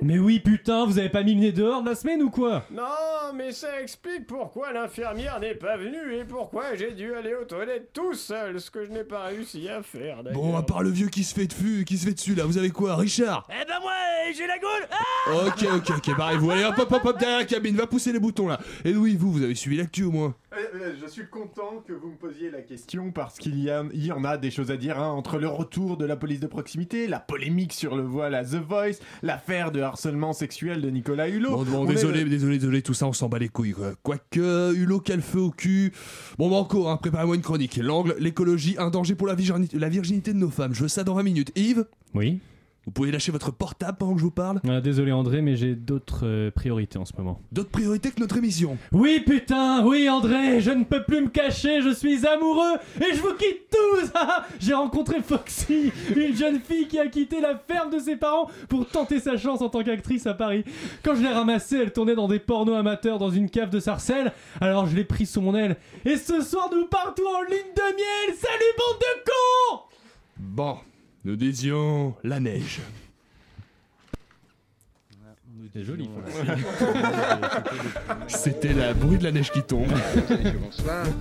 Mais oui, putain, vous avez pas mis le nez dehors de la semaine ou quoi? Non, mais ça explique pourquoi l'infirmière n'est pas venue et pourquoi j'ai dû aller aux toilettes tout seul, ce que je n'ai pas réussi à faire d'ailleurs. Bon, à part le vieux qui se fait dessus, qui se fait dessus là, vous avez quoi, Richard? Eh ben moi, j'ai la gaule ah Ok, ok, ok, barrez-vous. Allez, hop, hop, hop, hop, derrière la cabine, va pousser les boutons là. Et oui, vous, vous avez suivi l'actu au moins Je suis content que vous me posiez la question parce qu'il y, a- il y en a des choses à dire hein, entre le retour de la police de proximité, la polémique sur le voile à The Voice, l'affaire de harcèlement sexuel de Nicolas Hulot. Bon, bon, On est- désolé, désolé, désolé, tout ça, on s'en bat les couilles, quoi. Quoique, Hulot, quel feu au cul. Bon, banco, hein, préparez-moi une chronique. L'angle, l'écologie, un danger pour la, virgini- la virginité de nos femmes. Je veux ça dans 20 minutes. Yves? Oui Vous pouvez lâcher votre portable pendant que je vous parle Ah, Désolé André, mais j'ai d'autres euh, priorités en ce moment. D'autres priorités que notre émission. Oui putain, oui André, je ne peux plus me cacher, je suis amoureux et je vous quitte tous Ah, J'ai rencontré Foxy, une jeune fille qui a quitté la ferme de ses parents pour tenter sa chance en tant qu'actrice à Paris. Quand je l'ai ramassée, elle tournait dans des pornos amateurs dans une cave de Sarcelles, alors je l'ai pris sous mon aile et ce soir nous partons en ligne de miel Salut bande de cons Bon, nous disions la neige. C'était joli, C'était la bruit de la neige qui tombe.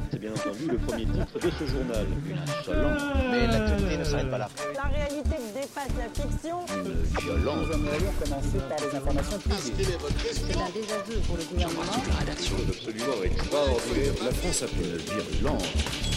C'est bien entendu le premier titre de ce journal. Une insolence. Mais l'actualité ne s'arrête pas là. La réalité dépasse la fiction. Une violence. Nous aimerions commencer par les informations privées. C'est un désaveu pour le gouvernement. La rédaction est absolument extraordinaire. La France a fait une virulence.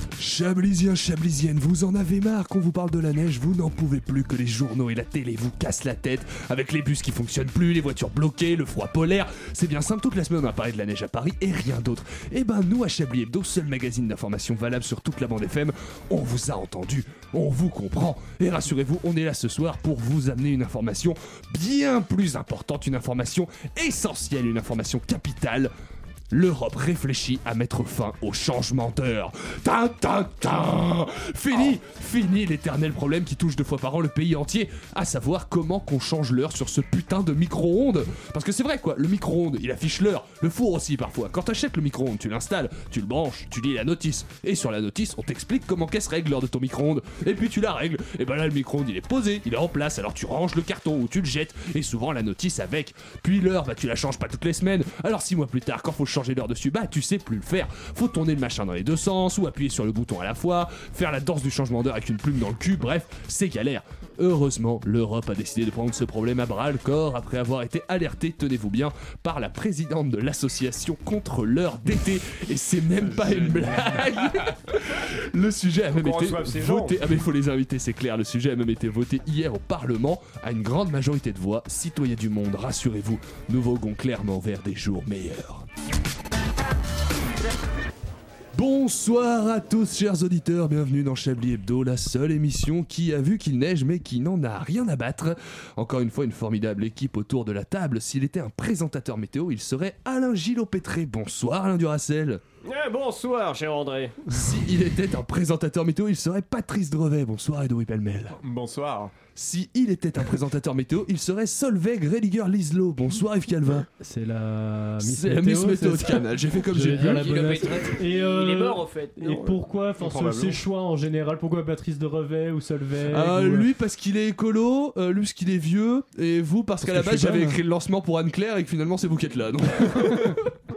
Chablisiens, chablisiennes, vous en avez marre qu'on vous parle de la neige, vous n'en pouvez plus que les journaux et la télé vous cassent la tête avec les bus qui fonctionnent plus, les voitures bloquées, le froid polaire. C'est bien simple, toute la semaine on a parlé de la neige à Paris et rien d'autre. Et ben nous à Chablis Hebdo, seul magazine d'information valable sur toute la bande FM, on vous a entendu, on vous comprend. Et rassurez-vous, on est là ce soir pour vous amener une information bien plus importante, une information essentielle, une information capitale. L'Europe réfléchit à mettre fin au changement d'heure. Ta Fini, fini l'éternel problème qui touche deux fois par an le pays entier, à savoir comment qu'on change l'heure sur ce putain de micro-ondes. Parce que c'est vrai quoi, le micro-ondes, il affiche l'heure, le four aussi parfois. Quand t'achètes le micro-ondes, tu l'installes, tu le branches, tu lis la notice, et sur la notice, on t'explique comment qu'est-ce règle l'heure de ton micro-ondes, et puis tu la règles. Et ben là, le micro-ondes, il est posé, il est en place, alors tu ranges le carton ou tu le jettes, et souvent la notice avec. Puis l'heure, bah tu la changes pas toutes les semaines. Alors six mois plus tard, quand faut changer l'heure dessus, bah tu sais plus le faire. Faut tourner le machin dans les deux sens, ou appuyer sur le bouton à la fois, faire la danse du changement d'heure avec une plume dans le cul, bref, c'est galère. Heureusement, l'Europe a décidé de prendre ce problème à bras le corps après avoir été alertée, tenez-vous bien, par la présidente de l'association contre l'heure d'été. Et c'est même pas une blague. Le sujet a même été voté. Ah mais faut les inviter, c'est clair. Le sujet a même été voté hier au Parlement à une grande majorité de voix. Citoyens du monde, rassurez-vous, nous voguons clairement vers des jours meilleurs. Bonsoir à tous chers auditeurs, bienvenue dans Chablis Hebdo, la seule émission qui a vu qu'il neige mais qui n'en a rien à battre. Encore une fois une formidable équipe autour de la table. S'il était un présentateur météo, il serait Alain Gillot-Pétré. Bonsoir Alain Duracel. Eh, bonsoir, cher André. S'il était un présentateur météo, il serait Patrice Drevet. Bonsoir Edoui Pellemel. Bonsoir. Si il était un présentateur météo, il serait Solveig Rediger Lislo. Bonsoir Yves Calvin. C'est la Miss C'est la Miss Météo, Météo de Canal. J'ai fait comme j'ai été- Et euh, Il est mort, en fait. Et Non, pourquoi enfin, ce- Probablement. ces choix en général Pourquoi Patrice de Revet ou Solveig Ah, ou, euh, lui parce qu'il est écolo, euh, lui parce qu'il est vieux, et vous parce, Parce qu'à la que je base suis j'avais bonne. écrit le lancement pour Anne-Claire et que finalement c'est vous qui êtes là. donc.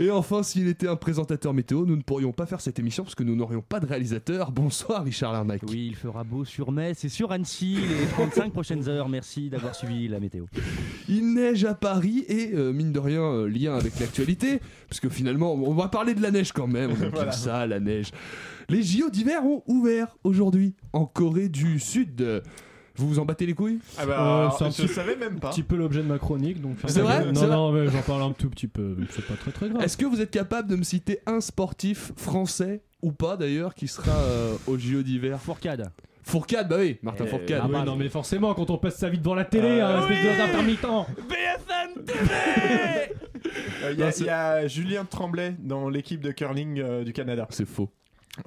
et enfin, s'il était un présentateur météo, nous ne pourrions pas faire cette émission parce que nous n'aurions pas de réalisateur. Bonsoir Richard Larnac. Oui, il fera beau sur Metz et sur Annecy les 35 prochaines heures. Merci d'avoir suivi la météo. Il neige à Paris et euh, mine de rien euh, lien avec l'actualité parce que finalement on va parler de la neige quand même. On aime Voilà. bien ça la neige. Les JO d'hiver ont ouvert aujourd'hui en Corée du Sud. Vous vous en battez les couilles Ah bah, Euh, un je petit- savais même pas. un petit peu l'objet de ma chronique donc C'est vrai non non mais j'en parle un tout petit peu c'est pas très très grave Est-ce que vous êtes capable de me citer un sportif français ou pas d'ailleurs qui sera euh, au JO d'hiver? Fourcade. Fourcade, bah oui, Martin Euh, Fourcade. Ah oui, non mais forcément quand on passe sa vie devant la télé Euh, hein, espèce oui d'intermittent BFM TV Euh, Il y, il y a Julien Tremblay dans l'équipe de curling euh, du Canada. C'est faux.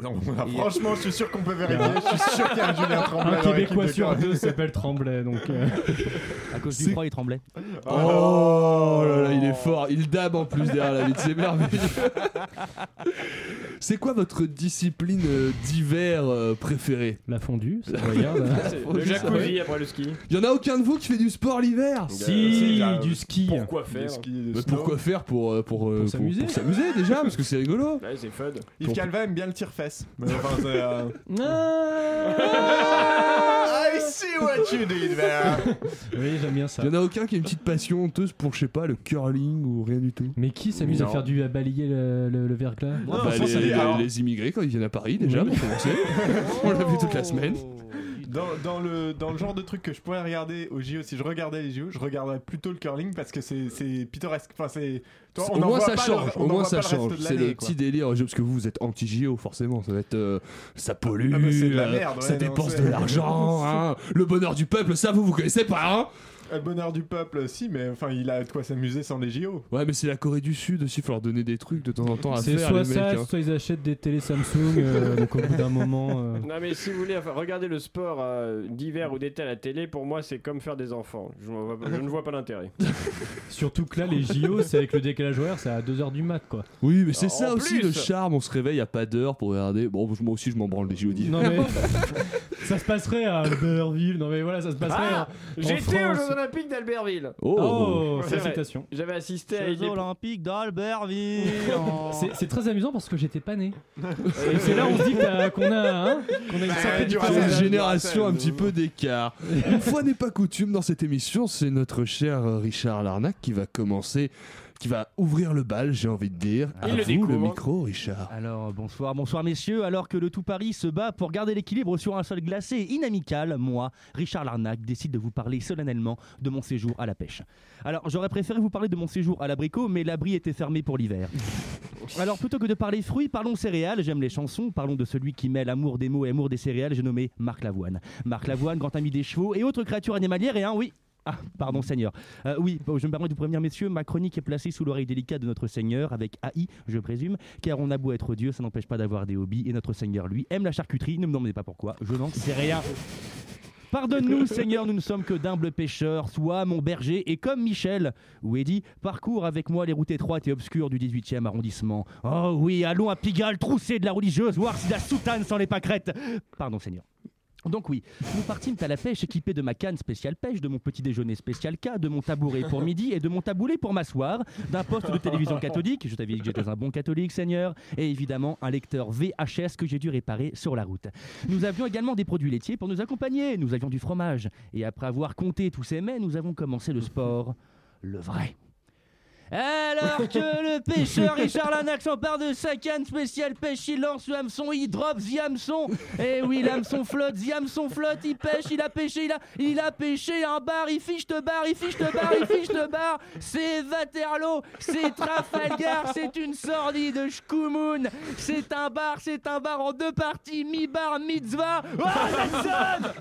Non, franchement, je suis sûr qu'on peut vérifier. Je suis sûr qu'il y a un Julien Tremblay. Un Québécois sur deux s'appelle Tremblay, donc. euh, À cause du C'est- froid, il tremblait. Oh là là, il est fort. Il dab en plus derrière la vitre, c'est merveilleux. C'est quoi votre discipline euh, d'hiver euh, préférée? La fondue, ça regarde. Le jacuzzi après le ski. Il y en a aucun de vous qui fait du sport l'hiver? Si, Euh, du ski. Pourquoi faire? Bah. Pourquoi faire pour, pour, Pour s'amuser. pour s'amuser déjà Parce que c'est rigolo. Ouais, c'est fun. Yves Pour- Calva aime bien le enfin, c'est, euh, Ah I see what you did there. oui, j'aime bien ça. Il y en a aucun qui a une petite passion honteuse pour, je sais pas, le curling ou rien du tout. Mais qui s'amuse à Non. faire du à balayer le, le, le verglas Bah, les, ça les- les immigrés quand ils viennent à Paris déjà Oui. pour commencer. On l'a vu toute la semaine. Dans, dans le, dans le genre de truc que je pourrais regarder au JO, si je regardais les JO, je regarderais plutôt le curling parce que c'est pittoresque. Enfin, c'est. au moins ça change, au moins ça change. C'est le petit délire, parce que vous vous êtes anti-JO forcément, ça va être euh, ça pollue, Ah bah, de la euh, ça non, dépense de l'argent, hein. le bonheur du peuple, ça vous vous connaissez pas hein Le bonheur du peuple, si, mais enfin, il a de quoi s'amuser sans les JO. Ouais mais c'est la Corée du Sud aussi, il faut leur donner des trucs de temps en temps à C'est faire soit les mecs. ça, hein. soit ils achètent des télé Samsung, euh, donc au bout d'un moment. euh, Non mais si vous voulez enfin, regarder le sport euh, d'hiver ou d'été à la télé, pour moi c'est comme faire des enfants. Je, vois pas- je ne vois pas l'intérêt. Surtout que là, les JO, c'est avec le décalage horaire, c'est à 2h du mat, quoi. Oui mais c'est En ça aussi plus. le charme, on se réveille à pas d'heure pour regarder. Bon moi aussi je m'en branle les JO d'hiver. Non mais. ça se passerait à Albertville, non mais voilà, ça se passerait Ah. J'étais aux. Jeux Olympiques d'Albertville. Oh, Oh, félicitations. J'avais assisté à Jeux. Olympiques d'Albertville. C'est c'est très amusant parce que j'étais pas né. Et c'est là où on se dit qu'on a, hein, qu'on a une Bah, génération un petit peu d'écart. Une fois n'est pas coutume dans cette émission, c'est notre cher Richard Larnac qui va commencer, qui va ouvrir le bal, j'ai envie de dire. Il à le vous le découvre. micro, Richard. Alors, bonsoir, bonsoir messieurs. Alors que le tout Paris se bat pour garder l'équilibre sur un sol glacé et inamical, moi, Richard Larnac, décide de vous parler solennellement de mon séjour à la pêche. Alors, j'aurais préféré vous parler de mon séjour à l'abricot, mais l'abri était fermé pour l'hiver. Alors, plutôt que de parler fruits, parlons céréales. J'aime les chansons. Parlons de celui qui mêle amour des mots et amour des céréales. J'ai nommé Marc Lavoine. Marc Lavoine, grand ami des chevaux et autres créatures animalières. Et un, oui, ah, pardon Seigneur. Euh, oui, je me permets de vous prévenir, messieurs, ma chronique est placée sous l'oreille délicate de notre Seigneur, avec AI, je présume, car on a beau être Dieu, ça n'empêche pas d'avoir des hobbies, et notre Seigneur, lui, aime la charcuterie, ne me demandez pas pourquoi, je n'en sais rien. Pardonne-nous, Seigneur, nous ne sommes que d'humbles pêcheurs. Sois mon berger et comme Michel ou Eddy, parcours avec moi les routes étroites et obscures du 18e arrondissement. Oh oui, allons à Pigalle, trousser de la religieuse, voir si la soutane sans les pâquerettes. Pardon, Seigneur. Donc oui, nous partîmes à la pêche équipés de ma canne spéciale pêche, de mon petit déjeuner spécial K, de mon tabouret pour midi et de mon taboulet pour m'asseoir, d'un poste de télévision catholique, je t'avais dit que j'étais un bon catholique Seigneur, et évidemment un lecteur VHS que j'ai dû réparer sur la route. Nous avions également des produits laitiers pour nous accompagner, nous avions du fromage, et après avoir compté tous ces mets, nous avons commencé le sport, le vrai. Alors que le pêcheur Richard Lanac s'empare de sa canne spéciale pêche, il lance le hameçon, il drop the hameçon. Et oui, l'hameçon flotte, the flotte, il pêche, il a pêché, il a, pêché un bar, il fiche de bar, il fiche de bar, il fiche de bar. C'est Waterloo, c'est Trafalgar, c'est une sordide Shkumun. C'est un bar, c'est un bar en deux parties, mi-bar, mitzvah. Oh, Nelson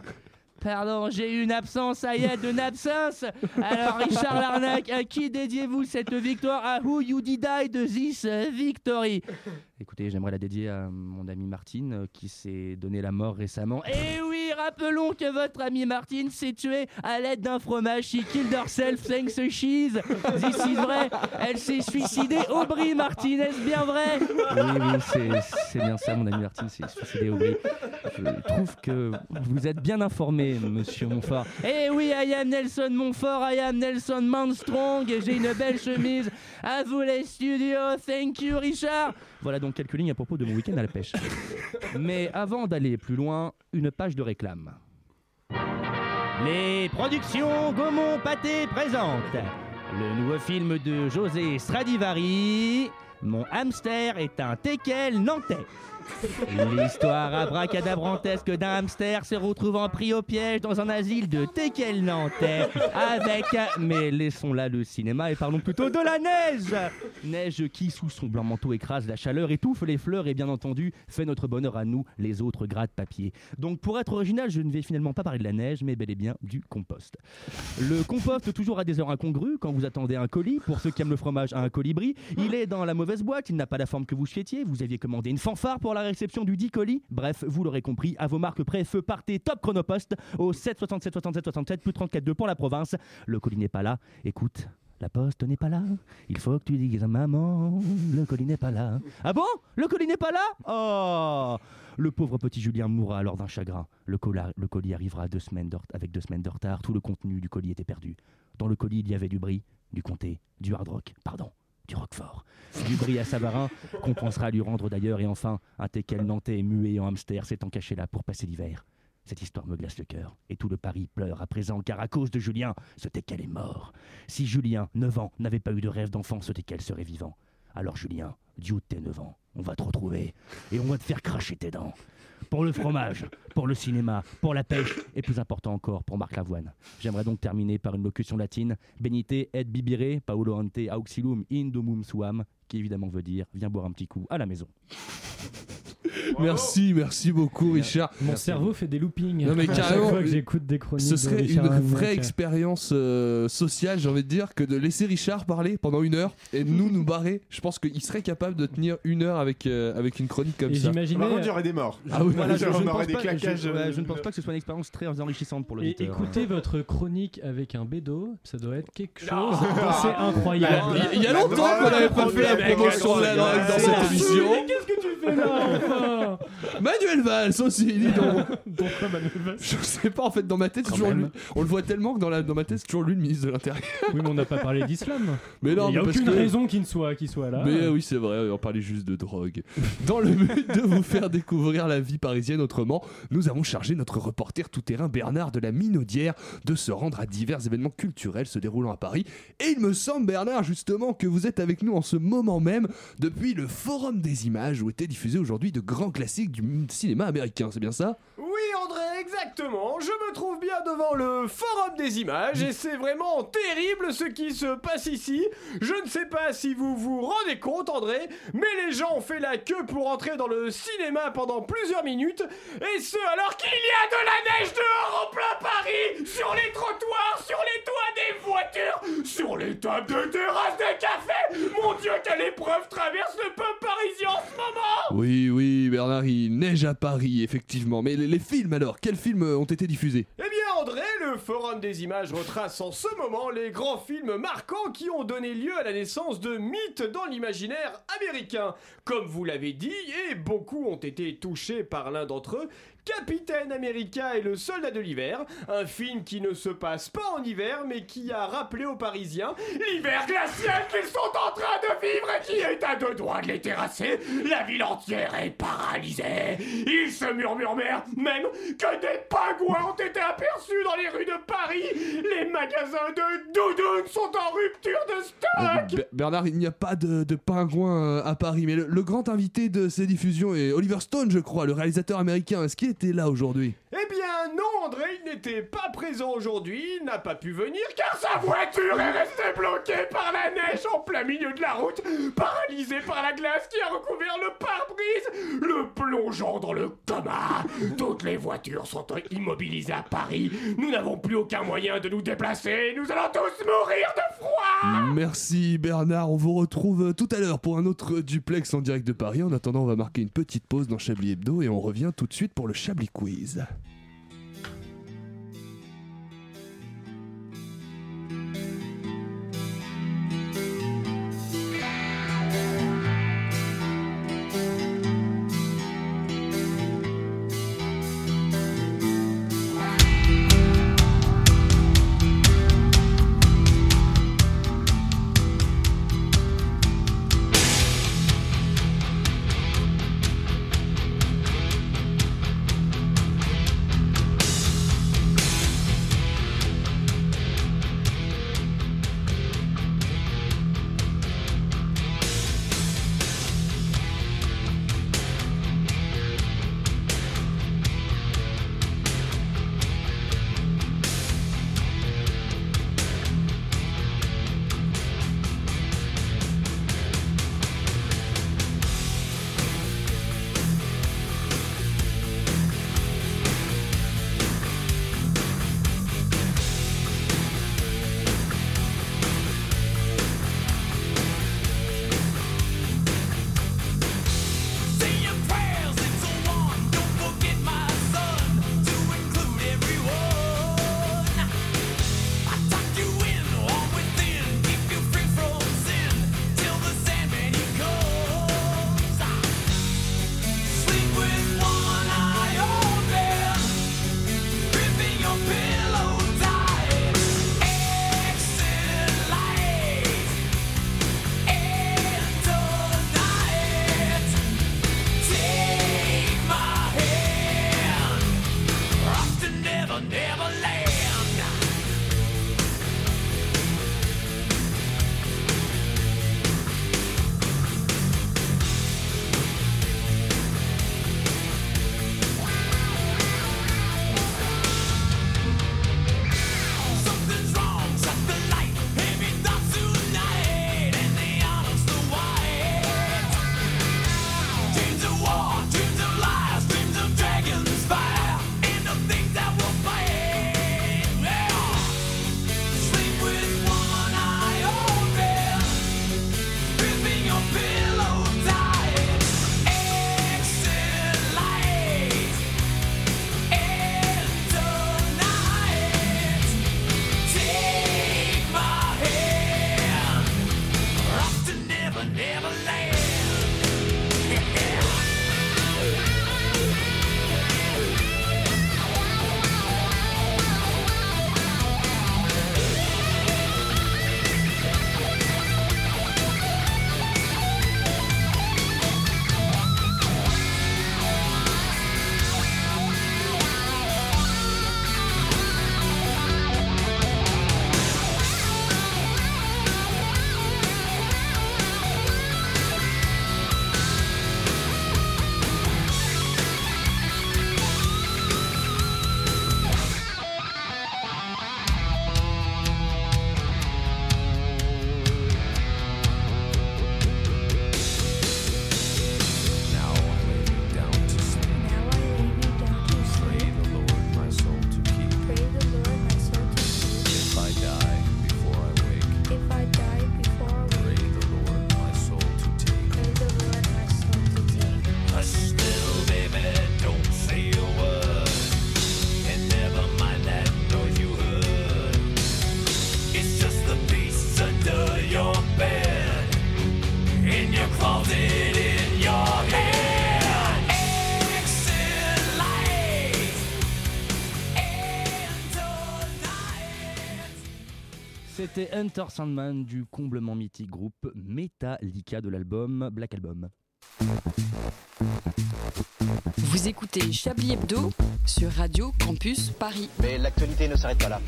Pardon, j'ai eu une absence Yad de absence. Alors, Richard Larnac, à qui dédiez-vous cette victoire? À who you did I de this victory? Écoutez, j'aimerais la dédier à mon ami Martine euh, qui s'est donné la mort récemment. Et oui, rappelons que votre ami Martine s'est tuée à l'aide d'un fromage. She killed herself thanks to cheese. This is vrai. Elle s'est suicidée. Aubry Martine, est-ce bien vrai? Oui, oui, c'est- bien ça, mon ami Martine s'est suicidée Aubry. Je trouve que vous êtes bien informé, monsieur Montfort. Eh oui, I am Nelson Montfort, I am Nelson Manstrong, j'ai une belle chemise. À vous les studios, thank you Richard. Voilà donc quelques lignes à propos de mon week-end à la pêche. Mais avant d'aller plus loin, une page de réclame. Les productions Gaumont Pâté présentent le nouveau film de José Stradivari. Mon hamster est un teckel nantais. L'histoire abracadabrantesque d'un hamster se retrouvant pris au piège dans un asile de teckel nantais avec... Mais laissons là le cinéma et parlons plutôt de la neige Neige qui, sous son blanc manteau, écrase la chaleur, étouffe les fleurs et bien entendu fait notre bonheur à nous, les autres gras de papier. Donc pour être original, je ne vais finalement pas parler de la neige, mais bel et bien du compost. Le compost, toujours à des heures incongrues, quand vous attendez un colis, pour ceux qui aiment le fromage, un colibri, il est dans la mauvaise boîte, il n'a pas la forme que vous souhaitiez, vous aviez commandé une fanfare pour la réception du dit colis Bref, vous l'aurez compris, à vos marques près, feu partez top chronopost au 7 67 67 67 plus 34 2 pour la province. Le colis n'est pas là. Écoute, la poste n'est pas là. Il faut que tu dises à maman, le colis n'est pas là. Ah bon? Le colis n'est pas là? Oh Le pauvre petit Julien mourra alors d'un chagrin. Le, colis arrivera avec deux semaines de retard. Tout le contenu du colis était perdu. Dans le colis, il y avait du brie, du comté, du hard rock, pardon, du. Du brie à Savarin, qu'on pensera lui rendre d'ailleurs. Et enfin, un teckel nantais et muet en hamster s'étant caché là pour passer l'hiver. Cette histoire me glace le cœur, et tout le Paris pleure à présent, car à cause de Julien, ce teckel est mort. Si Julien, 9 ans, n'avait pas eu de rêve d'enfant, ce teckel serait vivant. Alors Julien, du haut de tes 9 ans, on va te retrouver, et on va te faire cracher tes dents. Pour le fromage, pour le cinéma, pour la pêche, et plus important encore, pour Marc Lavoine. J'aimerais donc terminer par une locution latine. Benite et bibire, paulo ante auxilum indomum suam, qui évidemment veut dire, viens boire un petit coup à la maison. Merci, merci beaucoup, Richard. Mon cerveau fait des loopings. Non, mais à chaque carrément, fois que j'écoute des chroniques. Ce serait une Hammond, vraie euh, expérience euh, sociale, j'ai envie de dire, que de laisser Richard parler pendant une heure et nous nous barrer. Je pense qu'il serait capable de tenir une heure avec, euh, avec une chronique comme Et ça. Par contre, il y aurait des morts. Ah oui, Voilà, je, je pense des pas, je- ouais, euh, je ne pense pas que ce soit une expérience très enrichissante pour Et l'auditeur. écoutez votre chronique avec un bédo, ça doit être quelque chose d'assez incroyable. Il y a longtemps qu'on n'avait pas fait la promotion de la drogue dans C'est cette émission. Qu'est-ce que tu fais là enfin? Manuel Valls aussi, dis donc. Pourquoi Manuel Valls? Je sais pas, en fait, dans ma tête, c'est Quand toujours même. lui. On le voit tellement que dans, la, dans ma tête, c'est toujours lui le ministre de l'Intérieur. Oui, mais on n'a pas parlé d'islam. Mais non, Il n'y a mais parce aucune que- raison qu'il ne soit, qu'il soit là. Mais oui, c'est vrai, on parlait juste de drogue. Dans le but de vous faire découvrir la vie parisienne autrement, nous avons chargé notre reporter tout-terrain Bernard de la Minaudière de se rendre à divers événements culturels se déroulant à Paris. Et il me semble, Bernard, justement, que vous êtes avec nous en ce moment même depuis le Forum des images où étaient diffusés aujourd'hui de grands classiques du cinéma américain, c'est bien ça? Oui, André, exactement. Je me trouve bien devant le Forum des images et c'est vraiment terrible ce qui se passe ici. Je ne sais pas si vous vous rendez compte, André, mais les gens ont fait la queue pour entrer dans le cinéma pendant plusieurs minutes et ce alors qu'il y a de la neige dehors en plein Paris, sur les trottoirs, sur les toits des voitures, sur les tables de terrasse des cafés. Mon Dieu, quelle épreuve traverse le peuple parisien en ce moment Oui, oui, Bernard, neige à Paris, effectivement. Mais les films alors, films ont été diffusés? Eh bien André, le Forum des images retrace en ce moment les grands films marquants qui ont donné lieu à la naissance de mythes dans l'imaginaire américain. Comme vous l'avez dit, et beaucoup ont été touchés par l'un d'entre eux, Capitaine America et le soldat de l'hiver, un film qui ne se passe pas en hiver mais qui a rappelé aux Parisiens l'hiver glacial qu'ils sont en train de vivre et qui est à deux doigts de les terrasser. La ville entière est paralysée. Il se murmure même que des pingouins ont été aperçus dans les rues de Paris. Les magasins de doudounes sont en rupture de stock. Ber- Bernard, il n'y a pas de, de pingouin euh, à Paris, mais le, grand invité de ces diffusions est Oliver Stone, je crois, le réalisateur américain. Est-ce était là aujourd'hui Eh bien non, André, il n'était pas présent aujourd'hui, il n'a pas pu venir car sa voiture est restée bloquée par la neige en plein milieu de la route, paralysée par la glace qui a recouvert le pare-brise, le plongeant dans le coma. Toutes les voitures sont immobilisées à Paris, nous n'avons plus aucun moyen de nous déplacer, nous allons tous mourir de froid. Merci Bernard, on vous retrouve tout à l'heure pour un autre duplex en direct de Paris. En attendant, on va marquer une petite pause dans Chablis Hebdo et on revient tout de suite pour le Chablis Quiz. C'était Enter Sandman du comblement mythique groupe Metallica de l'album Black Album. Vous écoutez Chablis Hebdo sur Radio Campus Paris. Mais l'actualité ne s'arrête pas là.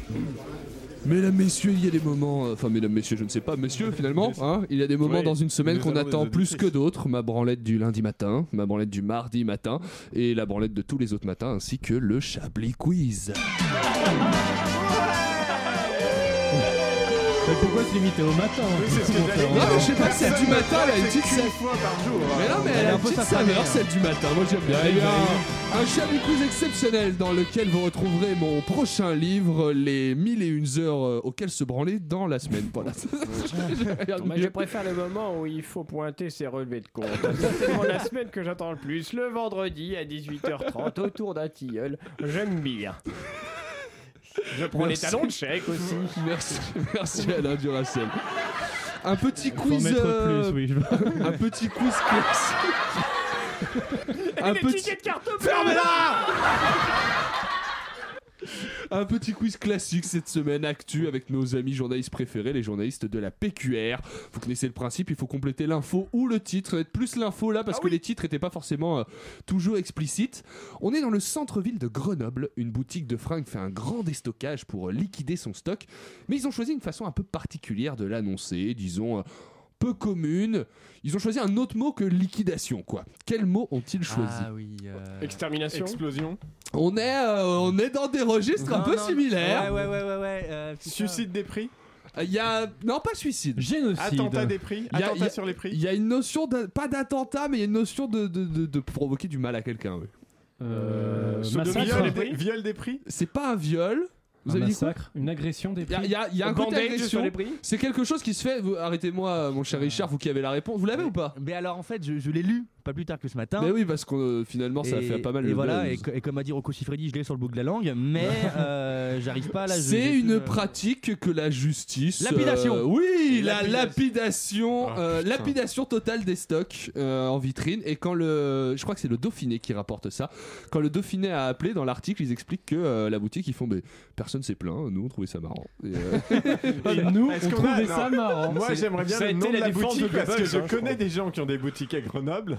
Mesdames, messieurs, il y a des moments, euh, enfin mesdames, messieurs, je ne sais pas, messieurs finalement, hein, il y a des moments Oui, dans une semaine qu'on attend plus que d'autres, ma branlette du lundi matin, ma branlette du mardi matin, et la branlette de tous les autres matins, ainsi que le Chablis Quiz. Mais pourquoi se limiter au matin Oui, c'est ce que j'allais Non mais je sais pas, celle du matin, elle a une petite fois par jour. hein. Mais non, mais Elle a un une peu saveur, hein. celle du matin. Moi, j'aime bien. Il y a un, un Chablis Quiz exceptionnel dans lequel vous retrouverez mon prochain livre, Les mille et une heures euh, auxquelles se branler dans la semaine. Voilà. Moi, je préfère le moment où il faut pointer ses relevés de compte. C'est vraiment la semaine que j'attends le plus. Le vendredi à 18h30 autour d'un tilleul. J'aime bien. Je prends les Merci. talons de chèque aussi. Merci, merci Alain Duracell. Un petit quiz. mettre euh, plus, oui. je- Un petit quiz classique. un les petit. tickets de carte bleue. Fermez-la Un petit quiz classique cette semaine, actu avec nos amis journalistes préférés, les journalistes de la PQR. Vous connaissez le principe, il faut compléter l'info ou le titre. Être plus l'info là parce Ah que oui. les titres n'étaient pas forcément euh, toujours explicites. On est dans le centre-ville de Grenoble. Une boutique de fringues fait un grand déstockage pour euh, liquider son stock. Mais ils ont choisi une façon un peu particulière de l'annoncer, disons. euh, peu commune. Ils ont choisi un autre mot que liquidation, quoi. Quel mot ont-ils choisi? Ah oui. euh, Extermination. Explosion. on est, euh, on est dans des registres un non, peu non, similaires. Ouais, ouais, ouais, ouais. ouais euh, putain. Suicide des prix. Il y a. Non, pas suicide. Génocide. Attentat des prix. Il y a- Attentat a- sur les prix. Il y a une notion, de, pas d'attentat, mais il y a une notion de, de, de- de provoquer du mal à quelqu'un. oui. Euh, Sodomie, massacre. Viol, des des, prix. viol des prix. C'est pas un viol. Vous Un avez dit quoi massacre, une agression des Il y a, prix. il y a- y a un côté agression. sur les prix. C'est quelque chose qui se fait. Arrêtez-moi, mon cher Richard, vous qui avez la réponse. Vous l'avez ou pas? Mais alors en fait, je, je l'ai lu pas plus tard que ce matin. Mais oui, parce que euh, finalement, ça a fait pas mal et le voilà, buzz. et, et comme a dit Rocco Siffredi, je l'ai sur le bout de la langue, mais euh, j'arrive pas à la C'est une euh, pratique que la justice. Lapidation. euh, oui, la Lapidation. lapidation, Oh, euh, lapidation totale des stocks euh, en vitrine. Et quand le, je crois que c'est le Dauphiné qui rapporte ça. Quand le Dauphiné a appelé dans l'article, ils expliquent que euh, la boutique, ils font, mais personne s'est plaint. Nous, on trouvait ça marrant. Et, euh, Et nous, Est-ce on qu'on a- trouvait non. ça marrant. Moi, j'aimerais bien ça a le nom de la boutique parce que je hein, connais des gens qui ont des boutiques à Grenoble.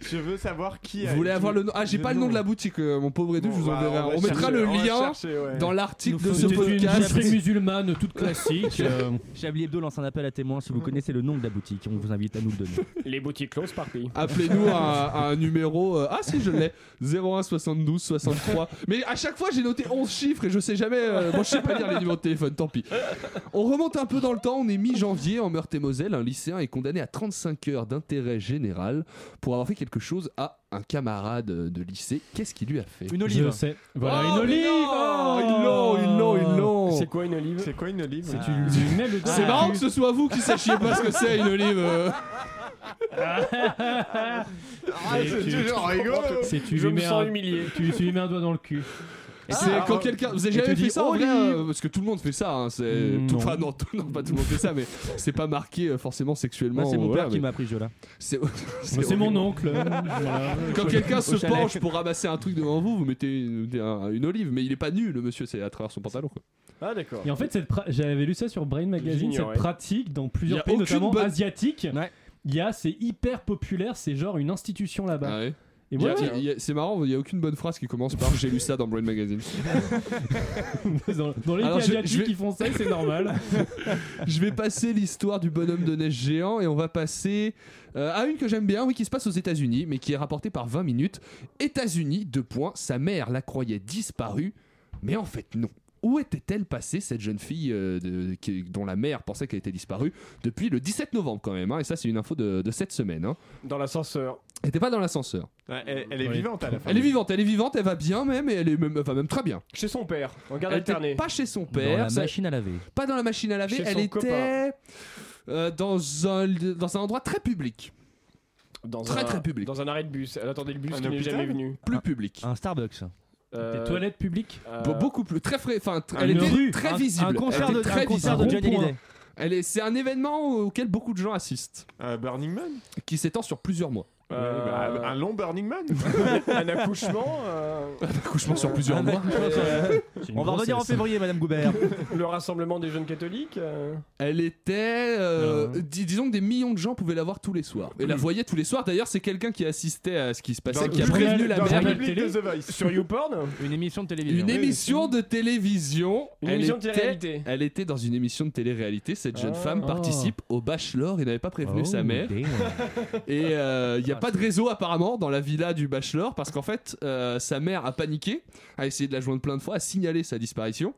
je veux savoir qui. vous a- voulez avoir le nom Ah, j'ai pas le nom de la boutique, euh, mon pauvre Edu. Bon, je vous bah, enverrai. un- va On, mettra chercher, le on va lien chercher, ouais. dans l'article de ce C'était une podcast. boucherie musulmane toute classique. euh, Chablis Hebdo lance un appel à témoins si vous connaissez le nom de la boutique. On vous invite à nous le donner. Les boutiques closes par pays. Appelez-nous à, à un numéro. euh, ah si, je l'ai. 01 72 63. Mais à chaque fois, j'ai noté 11 chiffres et je sais jamais. euh, moi, je sais pas lire les numéros de téléphone, tant pis. On remonte un peu dans le temps. On est mi-janvier en Meurthe-et-Moselle. Un lycéen est condamné à 35 heures d'intérêt général pour avoir fait quelque chose à un camarade de lycée. Qu'est-ce qu'il lui a fait Une Je olive. sais. Voilà, Oh, une mais olive l'ont, ils l'ont C'est quoi une olive C'est quoi une olive C'est Ah. tu tu C'est dans marrant que ce soit vous qui sachiez pas ce que c'est une olive. Ah, c'est tu- toujours rigolo. C'est tu Je lui me mets sens un, humilié. tu lui tu lui mets un doigt dans le cul. Et c'est Ah, quand ah, quelqu'un. Vous avez jamais fait dit, ça en oh, vrai Olive. euh, Parce que tout le monde fait ça. hein, c'est Mm, tout- non. Enfin, non, tout- non, pas tout le monde fait ça, mais c'est pas marqué euh, forcément sexuellement. Moi, c'est mon voilà, père qui mais m'a appris ce jeu-là. C'est C'est mon oncle. voilà. Quand quelqu'un se penche pour ramasser un truc devant vous, vous mettez une, olive, mais il est pas nu, le monsieur, c'est à travers son pantalon. Quoi. Ah d'accord. Et en fait, cette pra- j'avais lu ça sur Brain Magazine, cette pratique dans plusieurs pays, notamment bonne- asiatiques. Ouais. Il y a, c'est hyper populaire, c'est genre une institution là-bas. Ah ouais. C'est marrant, il y a aucune bonne phrase qui commence par j'ai lu ça dans Brain Magazine. dans, dans les Alors, pays je- asiatiques je vais- qui font ça, c'est normal. Je vais passer l'histoire du bonhomme de neige géant et on va passer euh, à une que j'aime bien, oui, qui se passe aux États-Unis, mais qui est rapportée par 20 minutes. États-Unis, deux points, sa mère la croyait disparue, mais en fait non. Où était-elle passée, cette jeune fille euh, de- qui- dont la mère pensait qu'elle était disparue depuis le 17 novembre quand même hein, Et ça, c'est une info de, de cette semaine. Hein. Dans l'ascenseur. Elle n'était pas dans l'ascenseur. Ouais, Elle, elle est vivante à la fin. Elle est vivante, elle est vivante, elle va bien même, et elle, est même, elle va même très bien. Chez son père. En garde Elle était pas chez son Dans père, la ça- machine à laver. pas dans la machine à laver, Chez elle son était copain. euh, dans, un, dans un endroit très public. Dans Très, un, très public. Dans un arrêt de bus. Elle attendait le bus Un qui n'est jamais venu. Plus public. Un Starbucks. Euh, Des toilettes publiques euh, Be- beaucoup plus très frais enfin tr- elle était rue, très un, visible Un concert de, très concert de Johnny. Hallyday. Elle est c'est un événement auquel beaucoup de gens assistent Euh, Burning Man? Qui s'étend sur plusieurs mois euh, Ouais, bah, Un long Burning Man un accouchement. euh, un accouchement sur plusieurs mois une On va revenir en février, Madame Goubert. Le rassemblement des jeunes catholiques euh, Elle était. euh, dis- disons que des millions de gens pouvaient la voir tous les soirs. Et la voyaient tous les soirs. D'ailleurs, c'est quelqu'un qui assistait à ce qui se passait, Dans qui a prévenu la Voice. Sur YouPorn Une émission de télévision. Une émission de télévision. Une Elle émission de était- télé-réalité. Elle était dans une émission de télé-réalité. Cette jeune Ah. femme Oh. participe au Bachelor et n'avait pas prévenu Oh, sa mère. Et il n'y a Ah, pas de réseau apparemment dans la villa du Bachelor parce qu'en fait euh, sa mère a paniqué, a essayé de la joindre plein de fois, a signalé sa disparition.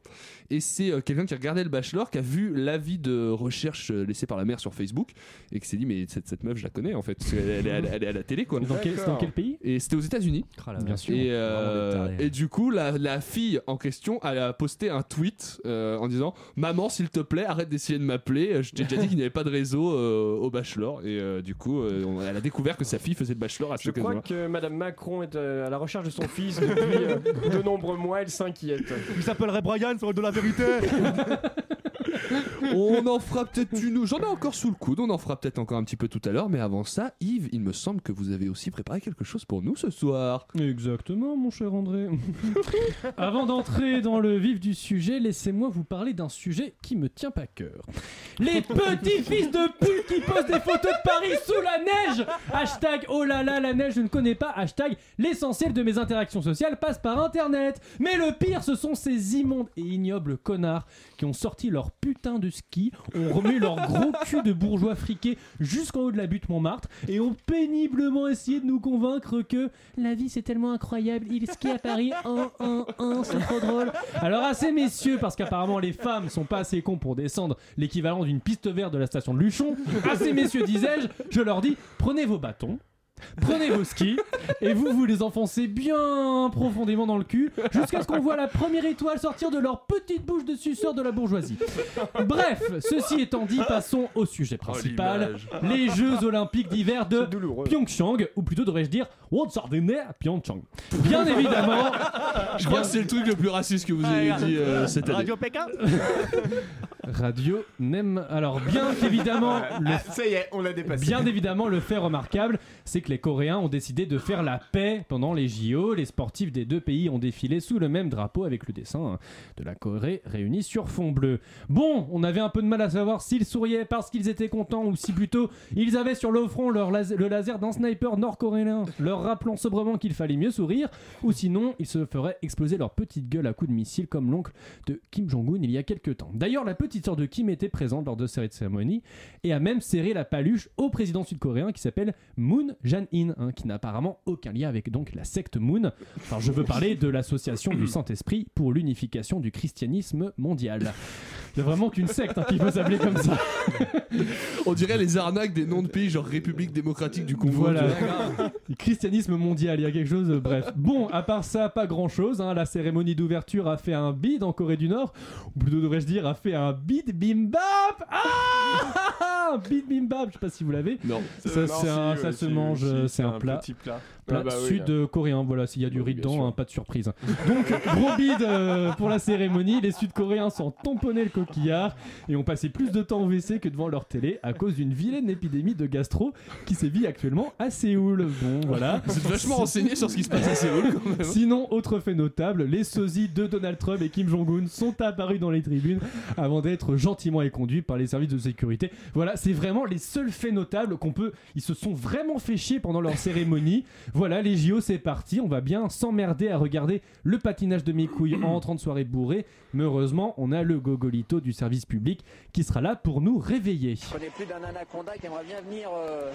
Et c'est euh, quelqu'un qui regardait le Bachelor qui a vu l'avis de recherche euh, laissé par la mère sur Facebook et qui s'est dit mais cette, cette meuf je la connais en fait, elle, est- elle est- elle est à la télé quoi. Dans quel, c'est dans quel pays? Et c'était aux États-Unis. Ah, Bien vache. sûr. Et, euh, du coup, la, la fille en question elle a posté un tweet euh, en disant Maman, s'il te plaît, arrête d'essayer de m'appeler. Je t'ai déjà dit qu'il n'y avait pas de réseau euh, au Bachelor. Et euh, du coup, euh, on- elle a découvert que sa fille faisait le Bachelor à Je crois que Madame Macron est euh, à la recherche de son fils depuis euh, de nombreux mois. Elle s'inquiète. Il s'appellerait Brian, le de la vérité. On en fera peut-être une. J'en ai encore sous le coude. On en fera peut-être encore un petit peu tout à l'heure. Mais avant ça, Yves, il me semble que vous avez aussi préparé quelque chose pour nous ce soir. Exactement, mon cher André. Avant d'entrer dans le vif du sujet, laissez-moi vous parler d'un sujet qui me tient pas cœur. Les petits fils de pute qui postent des photos de Paris sous la neige Hashtag oh là là, la neige, je ne connais pas. Hashtag l'essentiel de mes interactions sociales passe par internet. Mais le pire, ce sont ces immondes et ignobles connards qui ont sorti leur putain de ski, ont remué leur gros cul de bourgeois friqués jusqu'en haut de la butte Montmartre et ont péniblement essayé de nous convaincre que la vie c'est tellement incroyable, il skie à Paris, un, un, un, c'est trop drôle. Alors à ces messieurs, parce qu'apparemment les femmes sont pas assez cons pour descendre l'équivalent d'une piste verte de la station de Luchon, à ces messieurs disais-je, je leur dis, prenez vos bâtons. Prenez vos skis et vous vous les enfoncez bien profondément dans le cul jusqu'à ce qu'on voit la première étoile sortir de leur petite bouche de suceur de la bourgeoisie. Bref, ceci étant dit, passons au sujet principal, les Jeux Olympiques d'hiver de. Pyeongchang, ou plutôt devrais-je dire Wontsardene Pyeongchang. Bien évidemment, Je crois que c'est le truc le plus raciste que vous avez dit euh, cette année. Radio Pékin? Radio n'aime. Alors, bien évidemment, le Ah, ça y est, on l'a dépassé. Bien évidemment, le fait remarquable, c'est que les Coréens ont décidé de faire la paix pendant les JO. Les sportifs des deux pays ont défilé sous le même drapeau avec le dessin de la Corée réunie sur fond bleu. Bon, on avait un peu de mal à savoir s'ils souriaient parce qu'ils étaient contents ou si plutôt ils avaient sur le front leur las- le laser d'un sniper nord-coréen, leur rappelant sobrement qu'il fallait mieux sourire, ou sinon ils se feraient exploser leur petite gueule à coups de missile comme l'oncle de Kim Jong-un il y a quelques temps. D'ailleurs, la petite de Kim était présente lors de cette cérémonie et a même serré la paluche au président sud-coréen qui s'appelle Moon Jae-in, hein, qui n'a apparemment aucun lien avec donc la secte Moon. Enfin, je veux parler de l'association du Saint-Esprit pour l'unification du christianisme mondial. C'est vraiment qu'une secte hein, qui peut s'appeler comme ça. On dirait les arnaques des noms de pays genre République démocratique du Congo. Voilà. Christianisme mondial, il y a quelque chose, euh, bref. Bon, à part ça, pas grand chose. La cérémonie d'ouverture a fait un bid en Corée du Nord, ou plutôt devrais-je dire, a fait un bid bimbap. Ah Un bid bimbap, je sais pas si vous l'avez. Non. Ça, c'est un- ça se mange, c'est un plat. petit plat. Plat Ah bah oui, sud-coréen, voilà, s'il y a du riz dedans, hein, pas de surprise. Donc, gros bide euh, pour la cérémonie. Les Sud-Coréens s'en tamponnaient le coquillard et ont passé plus de temps au WC que devant leur télé à cause d'une vilaine épidémie de gastro qui sévit actuellement à Séoul. Bon, voilà. Vous êtes vachement renseigné sur ce qui se passe à Séoul quand même. Sinon, autre fait notable, les sosies de Donald Trump et Kim Jong-un sont apparus dans les tribunes avant d'être gentiment éconduits par les services de sécurité. Voilà, c'est vraiment les seuls faits notables qu'on peut. Ils se sont vraiment fait chier pendant leur cérémonie. Voilà, les JO, c'est parti. On va bien s'emmerder à regarder le patinage de mes couilles en rentrant de soirée bourrée. Mais heureusement, on a le gogolito du service public qui sera là pour nous réveiller. Je connais plus d'un anaconda qui aimerait bien venir euh,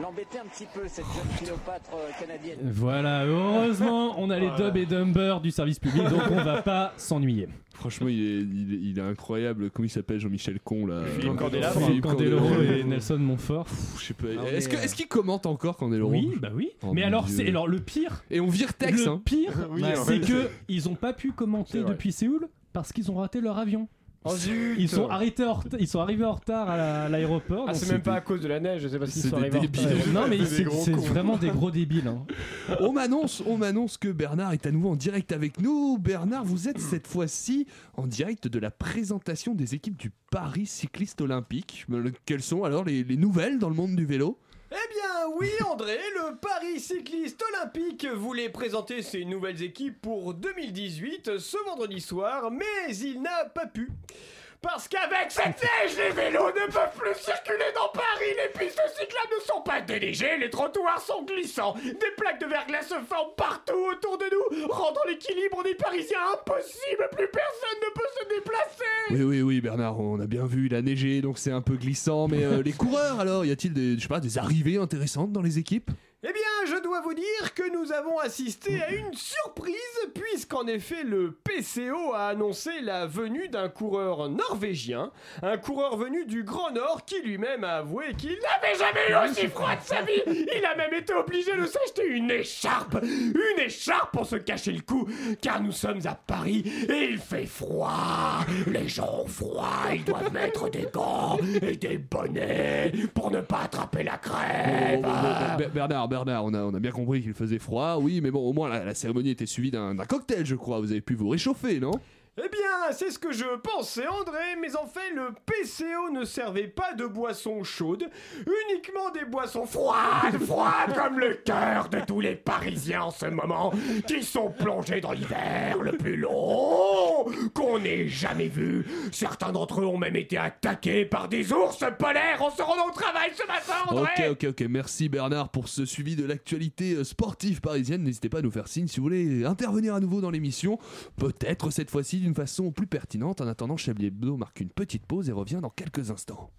l'embêter un petit peu, cette jeune Cléopâtre euh, canadienne. Voilà, heureusement, on a les Dub et Dumber du service public, donc on va pas s'ennuyer. Franchement, il est, il est, il est incroyable. Comment il s'appelle Jean-Michel Con là Philippe Candeloro et Nelson Montfort. Pff, Je sais pas. Ah Est-ce euh. est-ce qu'il commente encore Candeloro Oui, bah oui. Oh Mais alors, c'est alors le pire. Et on vire Tex, le hein. pire, Oui, c'est que ils ont pas pu commenter depuis Séoul parce qu'ils ont raté leur avion. Oh zut Ils sont arrêtés, en ret- ils sont arrivés en retard à la- à l'aéroport. Ah, donc c'est même pas à cause de la neige, c'est parce qu'ils c'est sont des arrivés en débiles. retard. Non mais c'est vraiment des gros débiles. hein. On m'annonce, on m'annonce que Bernard est à nouveau en direct avec nous. Bernard, vous êtes cette fois-ci en direct de la présentation des équipes du Paris Cycliste Olympique. Euh, Quelles sont alors les, les nouvelles dans le monde du vélo? Eh bien oui André, le Paris Cycliste Olympique voulait présenter ses nouvelles équipes pour 2018 ce vendredi soir, mais il n'a pas pu. Parce qu'avec cette neige, les vélos ne peuvent plus circuler dans Paris, les pistes cyclables ne sont pas déneigées, les trottoirs sont glissants, des plaques de verglas se forment partout autour de nous, rendant l'équilibre des Parisiens impossible, plus personne ne peut se déplacer. Oui, oui, oui, Bernard, on a bien vu, il a neigé, donc c'est un peu glissant. Mais euh, les coureurs, alors, y a-t-il des, arrivées intéressantes dans les équipes? Eh bien, je dois vous dire que nous avons assisté à une surprise, puisqu'en effet, le PCO a annoncé la venue d'un coureur norvégien, un coureur venu du Grand Nord qui lui-même a avoué qu'il n'avait jamais eu aussi froid de sa vie. Il a même été obligé de s'acheter une écharpe, une écharpe pour se cacher le cou, car nous sommes à Paris et il fait froid. Les gens ont froid, ils doivent mettre des gants et des bonnets pour ne pas attraper la crève. Bon, bon, bon, Ber- Bernard, On a, bien compris qu'il faisait froid, oui, mais bon, au moins la, cérémonie était suivie d'un cocktail, je crois. Vous avez pu vous réchauffer, non? Eh bien, c'est ce que je pensais, André, mais en fait, le PCO ne servait pas de boissons chaudes, uniquement des boissons froides, froides comme le cœur de tous les Parisiens en ce moment, qui sont plongés dans l'hiver le plus long qu'on ait jamais vu. Certains d'entre eux ont même été attaqués par des ours polaires en se rendant au travail ce matin, André Ok, ok, ok. Merci Bernard pour ce suivi de l'actualité euh, sportive parisienne. N'hésitez pas à nous faire signe si vous voulez intervenir à nouveau dans l'émission. Peut-être cette fois-ci d'une façon plus pertinente. En attendant, Chablis marque une petite pause et revient dans quelques instants.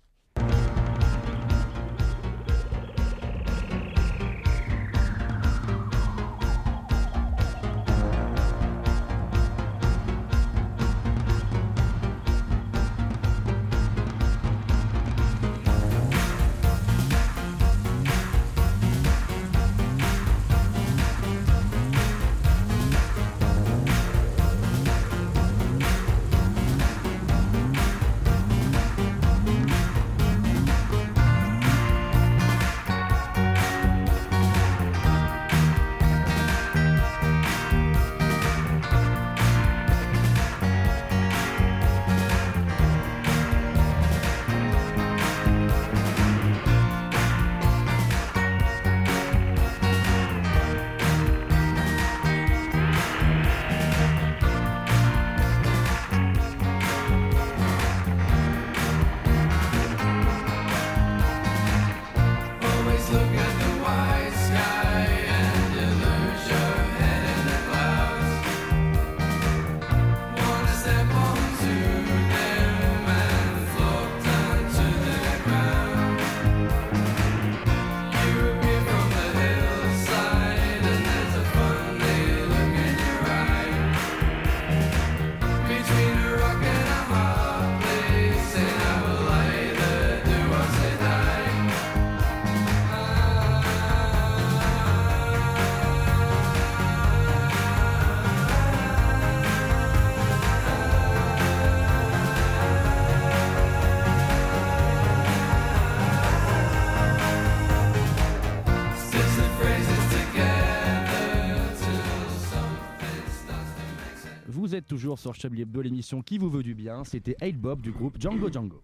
Toujours sur Chablis Hebdo, l'émission qui vous veut du bien. C'était 8 Bob du groupe Django Django.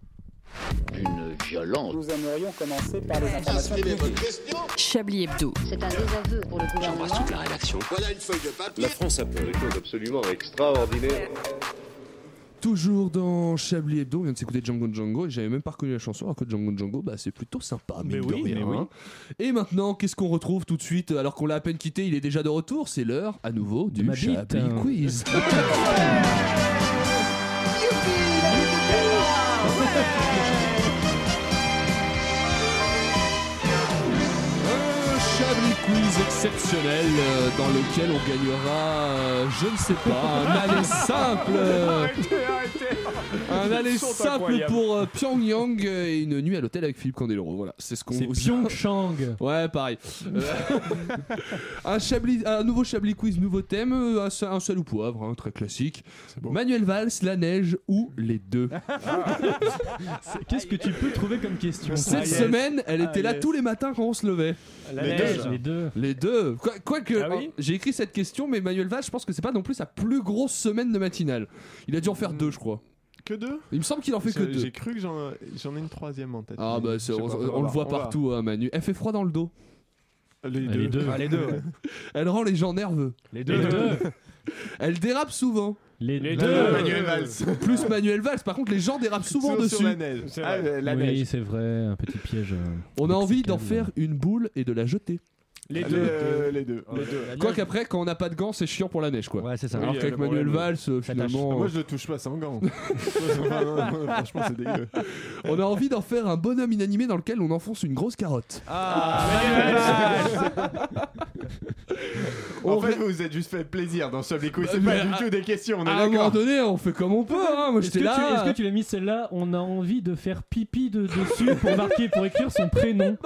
Une violence. Nous aimerions commencer par les informations Chablis Hebdo. C'est un désaveu pour le gouvernement. la rédaction. La France a fait des choses absolument extraordinaires. Toujours dans Chablis Hebdo, on vient de s'écouter Django Django et j'avais même pas reconnu la chanson alors que Django Django bah, c'est plutôt sympa Mais oui, rien, mais oui. hein. Et maintenant qu'est-ce qu'on retrouve tout de suite alors qu'on l'a à peine quitté il est déjà de retour c'est l'heure à nouveau du Chablis. Quiz exceptionnel euh, dans lequel on gagnera, euh, je ne sais pas, un aller simple. euh, Arrêtez, arrêtez Un aller sont simple incroyables. pour euh, Pyongyang euh, et une nuit à l'hôtel avec Philippe Candeloro. Voilà, c'est ce qu'on C'est vous Pyeongchang. Ouais, pareil. Euh, un, Chablis, un nouveau Chablis quiz, nouveau thème, euh, un, seul- un seul ou poivre, hein, très classique. Manuel Valls, la neige ou les deux? C'est- Qu'est-ce que tu peux trouver comme question? Cette Ah, yes. semaine, elle était Ah, là yes. tous les matins quand on se levait. La Les neige, deux, les deux. Les deux. Quoi- Quoique, Ah oui hein, j'ai écrit cette question, mais Manuel Valls, je pense que c'est pas non plus sa plus grosse semaine de matinale. Il a dû en faire deux, je crois. Que deux Il me semble qu'il en fait que deux. J'ai cru que j'en j'en ai une troisième en tête. Ah bah je c'est- sais on, pas, on va le voit on va partout, hein, Manu. Elle fait froid dans le dos. Les Ah, les deux. Ah, les deux. ouais. Elle rend les gens nerveux. Les Les deux. Elle dérape souvent. Les, Les deux. deux. Manuel Valls. Plus Manuel Valls. Par contre, les gens dérapent souvent Sur- dessus. Sur la neige. C'est Ah, vrai. euh, la oui, neige. c'est vrai, un petit piège. euh, On a envie d'en mexicain. faire une boule et de la jeter. Les Les deux. euh, les deux. Les deux. La Quoi qu'après, quand on n'a pas de gants, c'est chiant pour la neige, quoi. Ouais, c'est ça. Oui, Alors euh, qu'avec le Manuel problème. Valls, euh, finalement, Moi je le touche pas sans gants. Franchement c'est dégueu. on a envie d'en faire un bonhomme inanimé dans lequel on enfonce une grosse carotte. Ah, En fait vous vous êtes juste fait plaisir dans ce Quiz. C'est Mais pas du tout des questions, on est À un moment d'accord. donné, on fait comme on peut. Hein. Moi, Est-ce que, j'étais tu, est-ce là. que tu l'as mis celle-là? On a envie de faire pipi de, dessus pour marquer, pour écrire son prénom.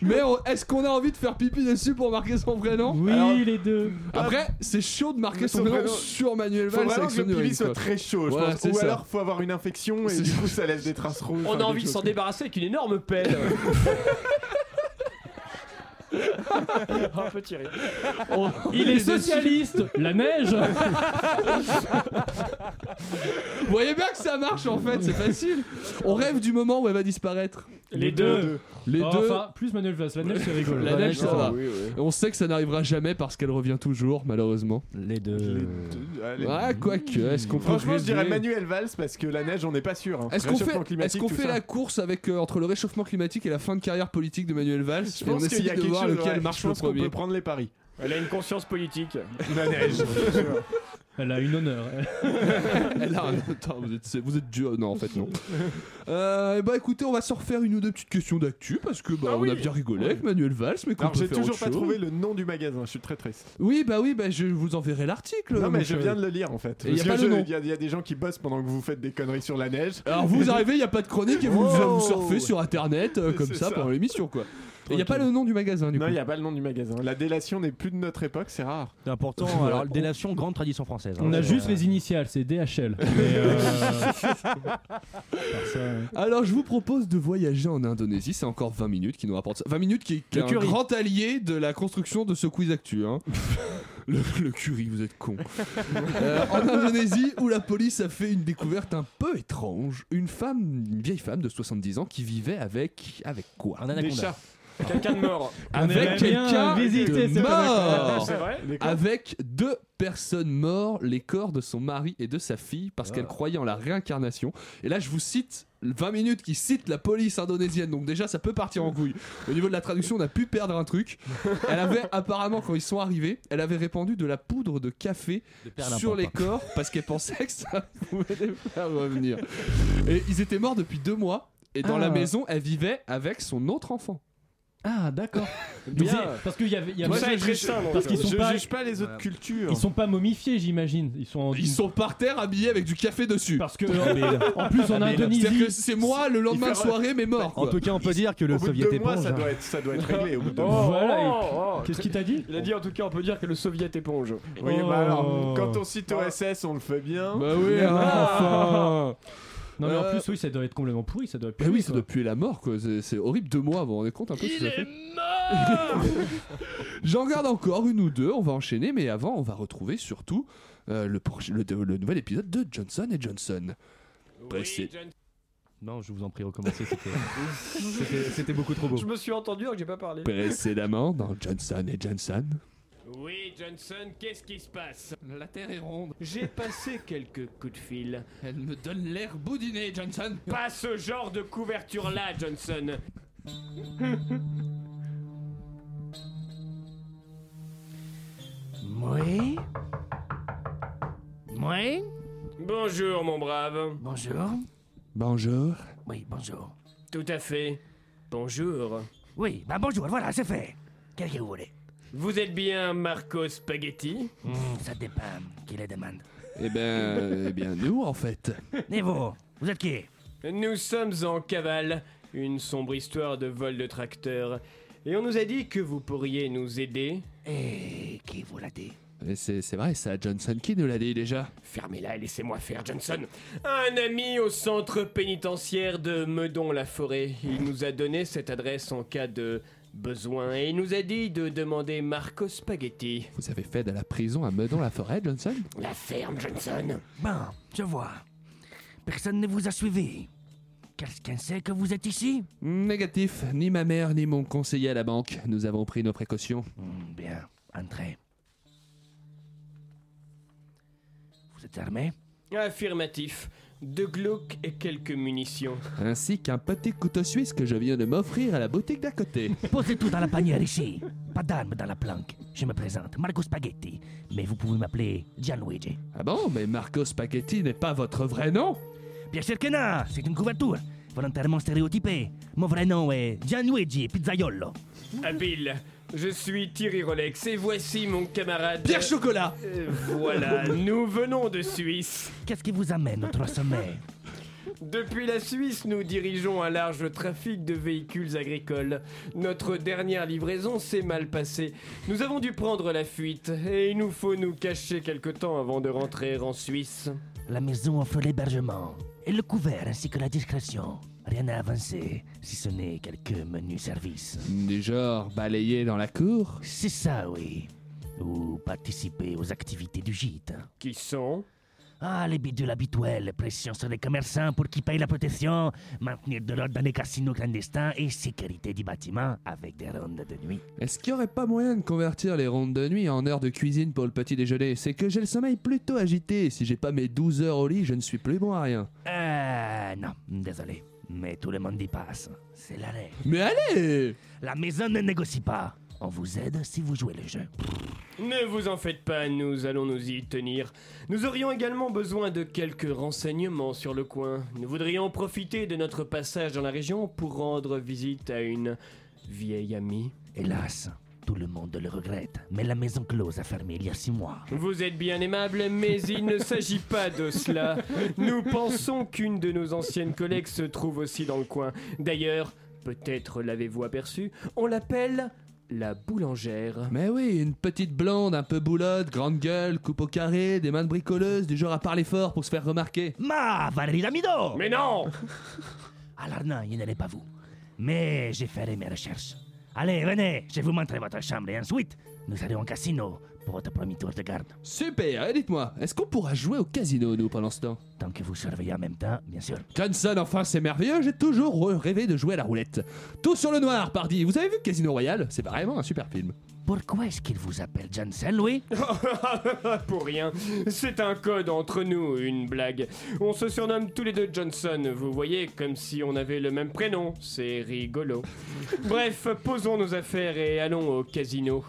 Mais on- est-ce qu'on a envie de faire pipi dessus pour marquer son prénom Oui, Alors, les deux. Après, c'est chaud de marquer son son prénom prénom- sur Manuel Faut Valls vraiment avec que le urine, soit très chaud, je Voilà, pense. Ou ça. alors faut avoir une infection et du coup ça laisse des traces rouges. On a envie de s'en débarrasser avec une énorme pelle. Un petit rire. Il est socialiste. La neige. Vous voyez bien que ça marche en fait, c'est facile. On rêve du moment où elle va disparaître. Les deux. Les Oh, deux. Enfin, plus Manuel Valls. La neige, c'est rigolo. La neige, ça ça va. Oui, oui. Et On sait que ça n'arrivera jamais parce qu'elle revient toujours, malheureusement. Les deux. Les deux, allez. Ah, quoique, est-ce qu'on peut Franchement, je dirais Manuel Valls parce que la neige, on n'est pas sûr. hein. Est-ce qu'on fait, est-ce qu'on fait ça. la course avec euh, entre le réchauffement climatique et la fin de carrière politique de Manuel Valls Je Et on pense qu'il essaie y a de quelque voir chose. lequel ouais, marche je le premier. peut prendre les paris. Elle a une conscience politique. La neige. Elle a une honneur. Elle a un- Attends, vous êtes, vous êtes dur. Non, en fait, non. Euh, et bah écoutez, on va se refaire une ou deux petites questions d'actu parce que bah, Ah on oui. a bien rigolé avec Manuel Valls, mais qu'on Alors, peut j'ai faire toujours autre pas chose. trouvé le nom du magasin. Je suis très triste. Oui, bah oui, bah je vous enverrai l'article. Non, mon mais je cher. viens de le lire en fait. Et y a Parce pas que le je- nom. Il y, a- il y a des gens qui bossent pendant que vous faites des conneries sur la neige. Alors vous arrivez, il n'y a pas de chronique et vous, Oh. vous surfez sur internet euh, comme C'est ça, ça. pendant l'émission quoi. Il n'y a pas le nom du magasin du Non, coup. il n'y a pas le nom du magasin. La délation n'est plus de notre époque, c'est rare. C'est important. Alors, délation, grande tradition française. hein. On a juste euh, les initiales, c'est DHL. Mais, euh. Alors je vous propose de voyager en Indonésie, c'est encore 20 minutes qui nous rapportent ça. 20 minutes qui est, Le un curry. grand allié de la construction de ce quiz actu. Hein. le, le curry, vous êtes con. Euh, en Indonésie, où la police a fait une découverte un peu étrange, une femme, une vieille femme de 70 ans qui vivait avec... avec quoi? Un Des anaconda. chats. Quelqu'un de mort. Avec quelqu'un de mort C'est vrai Les corps. avec deux personnes mortes, les corps de son mari et de sa fille, parce qu'elle croyait en la réincarnation. Et là, je vous cite 20 minutes qui citent la police indonésienne, donc déjà, ça peut partir en couille. Au niveau de la traduction, on a pu perdre un truc. Elle avait apparemment, quand ils sont arrivés, elle avait répandu de la poudre de café De sur les corps parce qu'elle pensait que ça pouvait les faire revenir. Et ils étaient morts depuis deux mois. Et dans Ah. la maison, elle vivait avec son autre enfant. Ah, d'accord. Parce qu'il y avait. il y avait- ça sain, donc. Parce qu'ils sont je pas. juge pas les autres Ouais. cultures. Ils sont pas momifiés, j'imagine. Ils sont. en- Ils sont par terre habillés avec du café dessus. Parce que en plus en C'est-à-dire Indonésie. que c'est moi le lendemain de soirée, mais mort. En quoi. tout cas, on peut dire que le Au bout de soviet deux mois, éponge. ça hein. doit être, ça doit être réglé. Au bout de deux Oh, mois. Voilà, et- oh, oh. Qu'est-ce qu'il t'a dit Il a dit en tout cas, on peut dire que le soviet éponge. Oui, Oh. bah alors, quand on cite OSS, on le fait bien. Bah oui, Ah. enfin. Non mais en Euh, plus oui ça doit être complètement pourri, ça doit Bah puer, oui, ça quoi. doit puer la mort, quoi. C'est- C'est horrible. Deux mois, vous vous rendez compte un peu ce que ça fait J'en garde encore une ou deux. On va enchaîner, mais avant, on va retrouver surtout euh, le, proche- le, le nouvel épisode de Johnson et Johnson. Pressé- Non, je vous en prie, recommencez. C'était c'était- c'était beaucoup trop beau. Je me suis entendu alors que j'ai pas parlé. Précédemment dans Johnson et Johnson. Oui, Johnson, qu'est-ce qui se passe? La terre est ronde. J'ai passé quelques coups de fil. Elle me donne l'air boudiné, Johnson. Pas ce genre de couverture-là, Johnson. Oui Oui Bonjour, mon brave. Bonjour Bonjour. Oui, bonjour. Tout à fait. Bonjour. Oui, bah bonjour, voilà, c'est fait. Qu'est-ce que vous voulez? Vous êtes bien Marco Spaghetti? Hmm, Ça dépend qui les demande. Eh ben, eh bien, nous, en fait. Et vous Vous êtes qui? Nous sommes en cavale, une sombre histoire de vol de tracteur. Et on nous a dit que vous pourriez nous aider. Et qui vous l'a dit? Et C'est c'est vrai, ça, Johnson qui nous l'a dit déjà. Fermez-la et laissez-moi faire, Johnson. Un ami au centre pénitentiaire de Meudon-la-Forêt. Il nous a donné cette adresse en cas de besoin et il nous a dit de demander Marco Spaghetti. Vous avez fait de la prison à Meudon-la-Forêt, Johnson? La ferme, Johnson. Bon, je vois. Personne ne vous a suivi. Quelqu'un sait que vous êtes ici? Négatif, ni ma mère ni mon conseiller à la banque. Nous avons pris nos précautions. Hmm, Bien, entrez. Vous êtes armé? Affirmatif. Deux glauques et quelques munitions. Ainsi qu'un petit couteau suisse que je viens de m'offrir à la boutique d'à côté. Posez tout dans la panière ici. Pas d'armes dans la planque. Je me présente, Marco Spaghetti. Mais vous pouvez m'appeler Gianluigi. Ah bon, mais Marco Spaghetti n'est pas votre vrai nom Bien sûr que non, c'est une couverture. Volontairement stéréotypée. Mon vrai nom est Gianluigi Pizzaiolo. Habile. Je suis Thierry Rolex et voici mon camarade. Pierre Chocolat Euh, Voilà, nous venons de Suisse. Qu'est-ce qui vous amène au trois sommets Depuis la Suisse, nous dirigeons un large trafic de véhicules agricoles. Notre dernière livraison s'est mal passée. Nous avons dû prendre la fuite et il nous faut nous cacher quelque temps avant de rentrer en Suisse. La maison offre l'hébergement et le couvert ainsi que la discrétion. Rien à avancer, si ce n'est quelques menus services. Du genre balayé dans la cour? C'est ça, oui. Ou participer aux activités du gîte. Qui sont? Ah, les bidules habituels, pression sur les commerçants pour qu'ils payent la protection, maintenir de l'ordre dans les casinos clandestins et sécurité du bâtiment avec des rondes de nuit. Est-ce qu'il n'y aurait pas moyen de convertir les rondes de nuit en heures de cuisine pour le petit déjeuner? C'est que j'ai le sommeil plutôt agité. Si j'ai pas mes 12 heures au lit, je ne suis plus bon à rien. Euh, non, désolé. Mais tout le monde y passe. C'est la règle. Mais allez La maison ne négocie pas. On vous aide si vous jouez le jeu. Ne vous en faites pas, nous allons nous y tenir. Nous aurions également besoin de quelques renseignements sur le coin. Nous voudrions profiter de notre passage dans la région pour rendre visite à une vieille amie. Hélas, tout le monde le regrette. Mais la maison close a fermé il y a six mois. Vous êtes bien aimable, mais il ne s'agit pas de cela. Nous pensons qu'une de nos anciennes collègues se trouve aussi dans le coin. D'ailleurs, peut-être l'avez-vous aperçu, on l'appelle la boulangère. Mais oui, une petite blonde, un peu boulotte, grande gueule, coupe au carré, des mains de bricoleuse, du genre à parler fort pour se faire remarquer. Ma Valérie Damido Mais non Alors non, il n'allait pas vous. Mais j'ai fait mes recherches. Allez, venez, je vais vous montrer votre chambre et ensuite, nous allons au casino pour votre premier tour de garde. Super, et dites-moi, est-ce qu'on pourra jouer au casino, nous, pendant ce temps? Tant que vous surveillez en même temps, bien sûr. Johnson, enfin, c'est merveilleux, j'ai toujours rêvé de jouer à la roulette. Tout sur le noir, pardi. Vous avez vu Casino Royale? C'est vraiment un super film. Pourquoi est-ce qu'il vous appelle Johnson, Louis? Pour rien. C'est un code entre nous, une blague. On se surnomme tous les deux Johnson, vous voyez, comme si on avait le même prénom. C'est rigolo. Bref, posons nos affaires et allons au casino.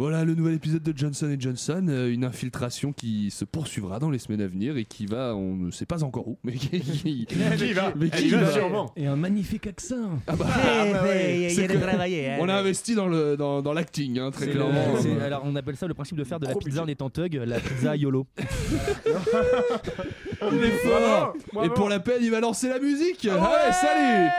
Voilà le nouvel épisode de Johnson et Johnson, euh, une infiltration qui se poursuivra dans les semaines à venir et qui va, on ne sait pas encore où, mais qui, qui- Qui va mais qui y va va. sûrement. Et un magnifique accent. Ah bah, Eh, bah oui. il y c'est a de que- travailler, hein. on a investi dans le dans, dans l'acting, hein, très clairement. le- Euh, alors on appelle ça le principe de faire de la pizza en étant thug, la pizza YOLO. il est fort. Et pour la peine, il va lancer la musique. Salut.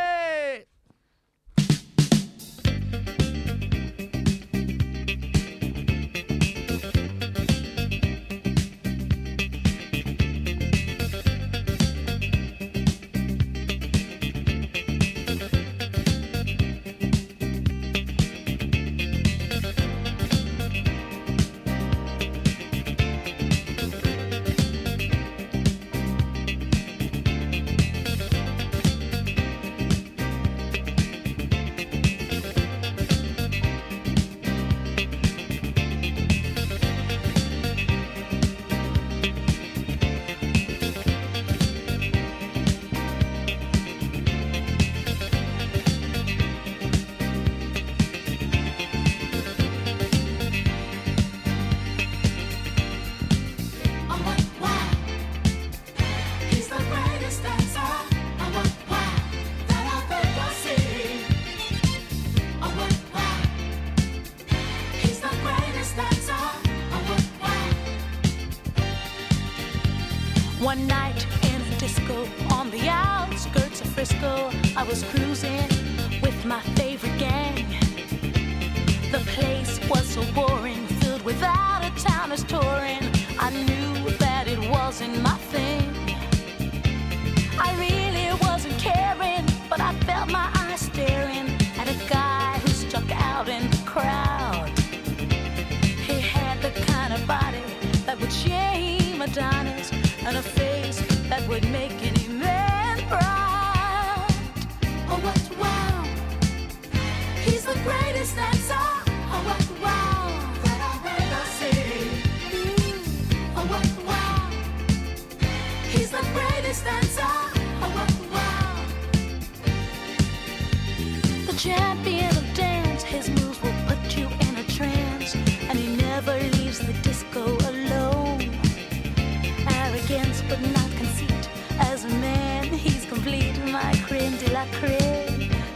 Adonis and a face that would make any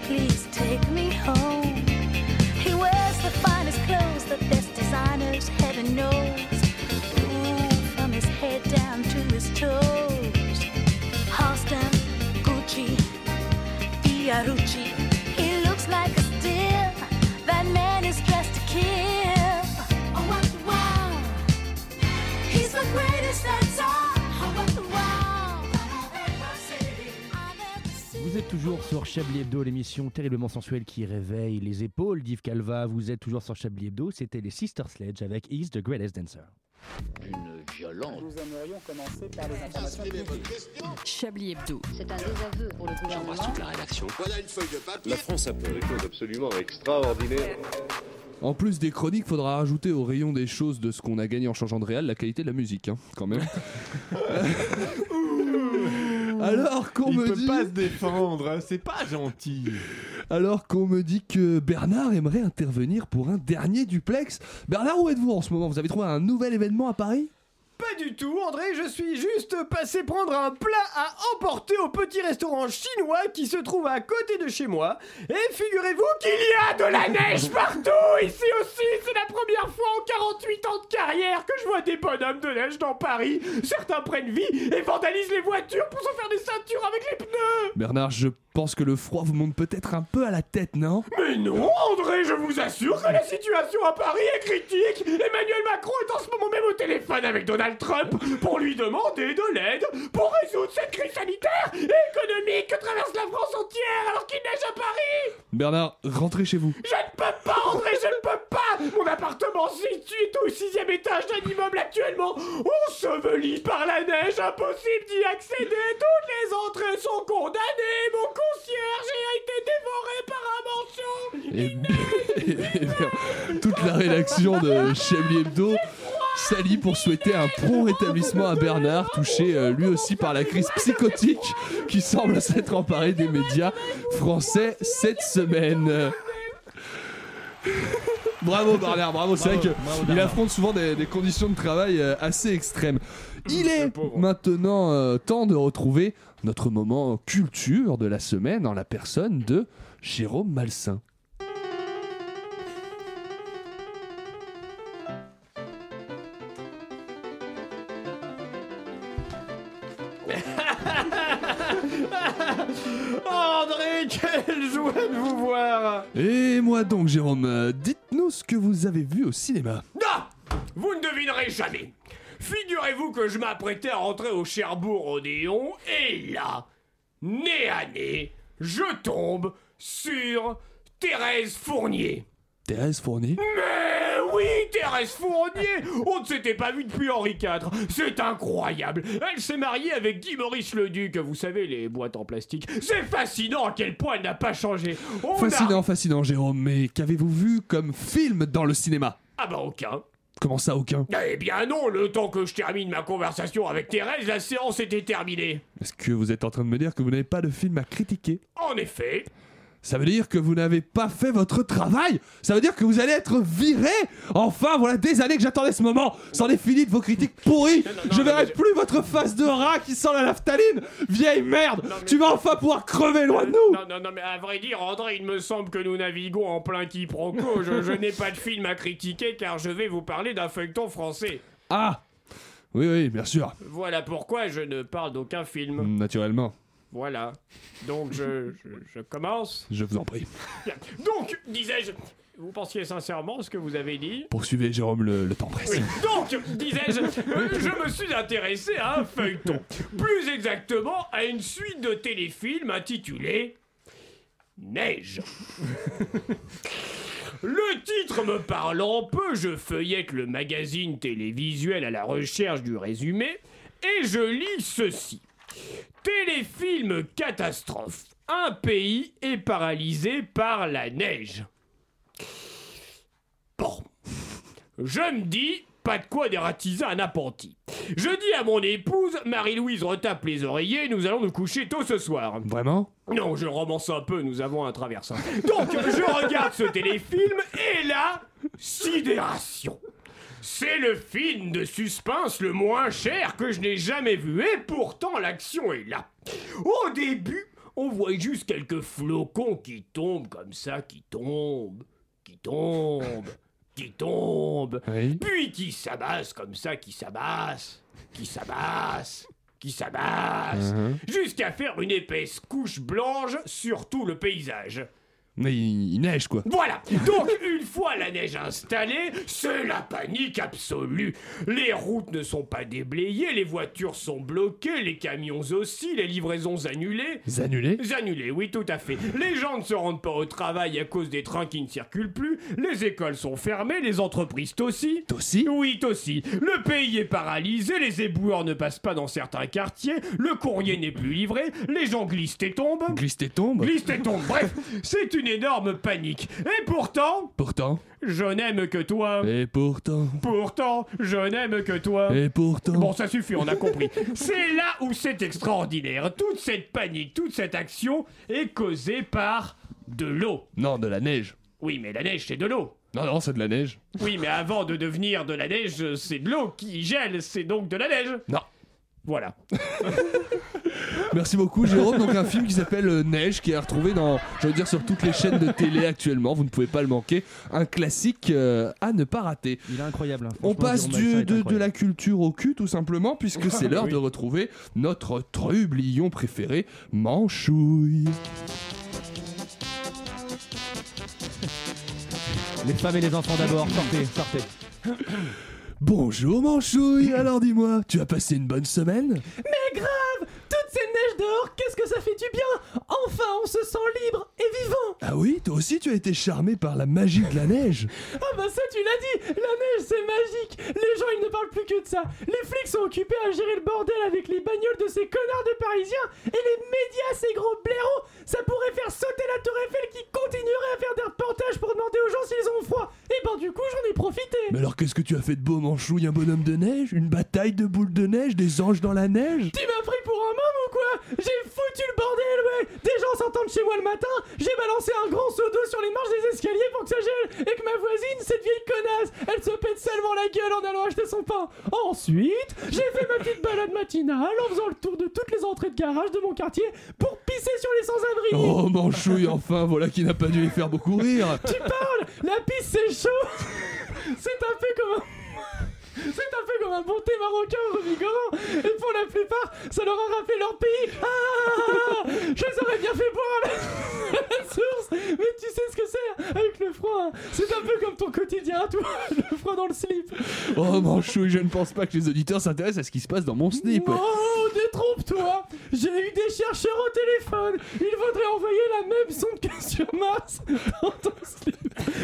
Please take me home. He wears the finest clothes, the best designers, heaven knows. Ooh, from his head down to his toes. Halston, Gucci, Fiorucci. Toujours sur Chablis Hebdo, l'émission terriblement sensuelle qui réveille les épaules d'Yves Calva. Vous êtes toujours sur Chablis Hebdo. C'était les Sister Sledge avec Is the Greatest Dancer. Une violente. Nous aimerions commencer par les informations publiques. Chablis Hebdo. C'est un désaveu pour le gouvernement. la rédaction. Voilà une feuille de papier. La France a fait des choses absolument extraordinaires. En plus des chroniques, faudra rajouter au rayon des choses de ce qu'on a gagné en changeant de réal la qualité de la musique, hein, quand même. Alors qu'on me peut dit, pas se défendre, c'est pas gentil. alors qu'on me dit que Bernard aimerait intervenir pour un dernier duplex. Bernard, où êtes-vous en ce moment? Vous avez trouvé un nouvel événement à Paris? Pas du tout, André, je suis juste passé prendre un plat à emporter au petit restaurant chinois qui se trouve à côté de chez moi. Et figurez-vous qu'il y a de la neige partout Ici aussi, c'est la première fois en 48 ans de carrière que je vois des bonhommes de neige dans Paris. Certains prennent vie et vandalisent les voitures pour se faire des ceintures avec les pneus Bernard, je pense que le froid vous monte peut-être un peu à la tête, non? Mais non, André, je vous assure que la situation à Paris est critique. Emmanuel Macron est en ce moment même au téléphone avec Donald Trump pour lui demander de l'aide pour résoudre cette crise sanitaire et économique que traverse la France entière alors qu'il neige à Paris. Bernard, rentrez chez vous. Je ne peux pas, André, je ne peux pas. Mon appartement situé est au sixième étage d'un immeuble actuellement enseveli par la neige. Impossible d'y accéder. Toutes les entrées sont condamnées. Mon concierge a été dévoré par un manchon. Et, et bien, toute la rédaction de Chablis Hebdo s'allie pour souhaiter un prompt rétablissement à Bernard, touché euh, lui aussi par la crise psychotique qui semble s'être emparée des médias français cette semaine. Bravo Bernard, bravo, c'est vrai Bravo, bravo, qu'il Bernard. affronte souvent des, des conditions de travail euh, assez extrêmes. Il est maintenant euh, temps de retrouver notre moment culture de la semaine en la personne de Jérôme Malsain. André, quelle joie de vous voir. Et moi donc, Jérôme, dites-nous ce que vous avez vu au cinéma. Non Vous ne devinerez jamais. Figurez-vous que je m'apprêtais à rentrer au Cherbourg Odéon et là, nez à nez, je tombe sur Thérèse Fournier. Thérèse Fournier? Mais oui, Thérèse Fournier On ne s'était pas vu depuis Henri IV. C'est incroyable. Elle s'est mariée avec Guy Maurice Leduc, vous savez, les boîtes en plastique. C'est fascinant à quel point elle n'a pas changé. On a- Fascinant, fascinant, Jérôme, mais qu'avez-vous vu comme film dans le cinéma? Ah bah aucun. Comment ça, aucun? Eh bien non, le temps que je termine ma conversation avec Thérèse, la séance était terminée. Est-ce que vous êtes en train de me dire que vous n'avez pas de film à critiquer? En effet. Ça veut dire que vous n'avez pas fait votre travail Ça veut dire que vous allez être viré Enfin, voilà des années que j'attendais ce moment C'en est fini de vos critiques pourries Je verrai plus votre face de rat qui sent la naphtaline Vieille merde Tu vas enfin pouvoir crever loin de nous Non, non, non, mais à vrai dire, André, il me semble que nous naviguons en plein quiproquo. Je, je n'ai pas de film à critiquer car je vais vous parler d'un feuilleton français. Ah Oui, oui, bien sûr. Voilà pourquoi je ne parle d'aucun film. Naturellement. Voilà. Donc je, je, je commence. Je vous en prie. Donc, disais-je, vous pensiez sincèrement ce que vous avez dit Poursuivez, Jérôme, le, le temps presse. Oui. Donc, disais-je, euh, je me suis intéressé à un feuilleton. Plus exactement, à une suite de téléfilms intitulée Neige. Le titre me parlant peu, je feuillette le magazine télévisuel à la recherche du résumé et je lis ceci. Téléfilm catastrophe. Un pays est paralysé par la neige. Bon. Je me dis, pas de quoi dératiser un appentis. Je dis à mon épouse, Marie-Louise retape les oreillers, nous allons nous coucher tôt ce soir. Vraiment? Non, je romance un peu, nous avons un traversin. Donc, je regarde ce téléfilm et là, sidération. C'est le film de suspense le moins cher que je n'ai jamais vu et pourtant l'action est là. Au début, on voit juste quelques flocons qui tombent comme ça, qui tombent, qui tombent, qui tombent, puis qui s'abassent comme ça, qui s'abassent, qui s'abassent, qui s'abassent, Mhm. jusqu'à faire une épaisse couche blanche sur tout le paysage. Mais il, il neige quoi. Voilà Donc, une fois la neige installée, c'est la panique absolue. Les routes ne sont pas déblayées, les voitures sont bloquées, les camions aussi, les livraisons annulées. Annulées Annulées, oui, tout à fait. Les gens ne se rendent pas au travail à cause des trains qui ne circulent plus, les écoles sont fermées, les entreprises aussi. Aussi Oui, aussi. Le pays est paralysé, les éboueurs ne passent pas dans certains quartiers, le courrier n'est plus livré, les gens glissent et tombent. Glisse et tombe. Glisse et tombent, bref, c'est une énorme panique. Et pourtant, Pourtant. je n'aime que toi. Et pourtant. Pourtant, je n'aime que toi. Et pourtant. Bon, ça suffit, on a compris. c'est là où c'est extraordinaire. Toute cette panique, toute cette action est causée par de l'eau. Non, de la neige. Oui, mais la neige, c'est de l'eau. Non, non, c'est de la neige. Oui, mais avant de devenir de la neige, c'est de l'eau qui gèle, c'est donc de la neige. Non. Voilà. Merci beaucoup Jérôme. Donc un film qui s'appelle euh, Neige qui est retrouvé dans, je veux dire, sur toutes les chaînes de télé actuellement. Vous ne pouvez pas le manquer. Un classique euh, à ne pas rater. Il est incroyable. hein. On passe Jérôme du- Balsa est de, de incroyable. la culture au cul tout simplement puisque c'est l'heure Oui. de retrouver notre trublion préféré, Manchouille. Les femmes et les enfants d'abord, sortez, sortez. Bonjour Manchouille, alors dis-moi, tu as passé une bonne semaine? Mais grave dehors, qu'est-ce que ça fait du bien. Enfin, on se sent libre et vivant. Ah oui, toi aussi tu as été charmé par la magie de la neige. Ah bah ça tu l'as dit La neige c'est magique. Les gens ils ne parlent plus que de ça. Les flics sont occupés à gérer le bordel avec les bagnoles de ces connards de parisiens Et les médias ces gros blaireaux. Ça pourrait faire sauter la tour Eiffel qui continuerait à faire des reportages pour demander aux gens s'ils ont froid. Et ben du coup j'en ai profité. Mais alors qu'est-ce que tu as fait de beau Manchouille Un bonhomme de neige? Une bataille de boules de neige Des anges dans la neige? Tu m'as pris pour un quoi J'ai foutu le bordel, ouais Des gens s'entendent chez moi le matin, j'ai balancé un grand seau d'eau sur les marches des escaliers pour que ça gèle, et que ma voisine, cette vieille connasse, elle se pète seulement la gueule en allant acheter son pain. Ensuite, j'ai fait ma petite balade matinale en faisant le tour de toutes les entrées de garage de mon quartier pour pisser sur les sans-abri. Oh Manchouille, enfin, voilà qui n'a pas dû les faire beaucoup rire Tu parles La pisse c'est chaud C'est un peu comme un... C'est un peu comme un bon thé marocain revigorant Et pour la plupart, ça leur a rappelé leur pays. Ah Je les aurais bien fait boire à la, à la source. Mais tu sais ce que c'est avec le froid. Hein. C'est un peu comme ton quotidien, toi Le froid dans le slip. Oh Manchouille, je ne pense pas que les auditeurs s'intéressent à ce qui se passe dans mon slip. Oh, détrompe-toi. J'ai eu des chercheurs au téléphone. Il faudrait envoyer la même sonde que sur Mars dans ton slip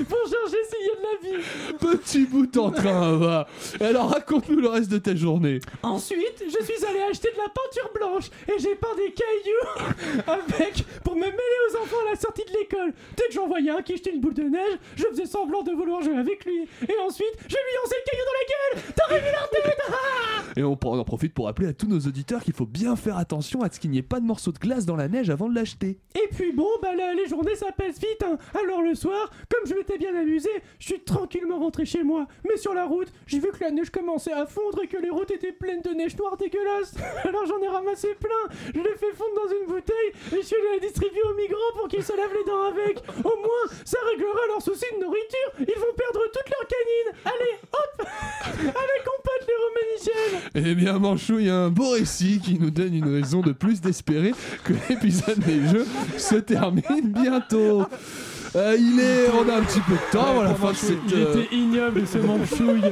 pour chercher s'il y a de la vie. Petit bout en train, va Alors raconte-nous le reste de ta journée Ensuite, je suis allé acheter de la peinture blanche et j'ai peint des cailloux avec pour me mêler aux enfants à la sortie de l'école. Dès que j'en voyais un qui jetait une boule de neige, je faisais semblant de vouloir jouer avec lui. Et ensuite, je lui lançais le caillou dans la gueule. T'aurais vu leur tête Ah Et on en profite pour rappeler à tous nos auditeurs qu'il faut bien faire attention à ce qu'il n'y ait pas de morceaux de glace dans la neige avant de l'acheter. Et puis bon, bah là, les journées ça passe vite. hein. Alors le soir, comme je m'étais bien amusé, je suis tranquillement rentré chez moi. Mais sur la route, j'ai vu que la neige commençait à fondre et que les routes étaient pleines de neige noire dégueulasse. Alors j'en ai ramassé plein. Je l'ai fait fondre dans une bouteille et je suis allé la distribuer aux migrants pour qu'ils se lavent les dents avec. Au moins, ça réglera leur souci de nourriture. Ils vont perdre toutes leurs canines. Allez, hop Avec on pote les Michel Eh bien, Manchou, il y a un beau récit qui nous donne une raison de plus d'espérer que l'épisode des jeux se termine bientôt. Euh, il est, on a un petit peu de temps avant la fin de cette. Il euh, était ignoble ce manchouille.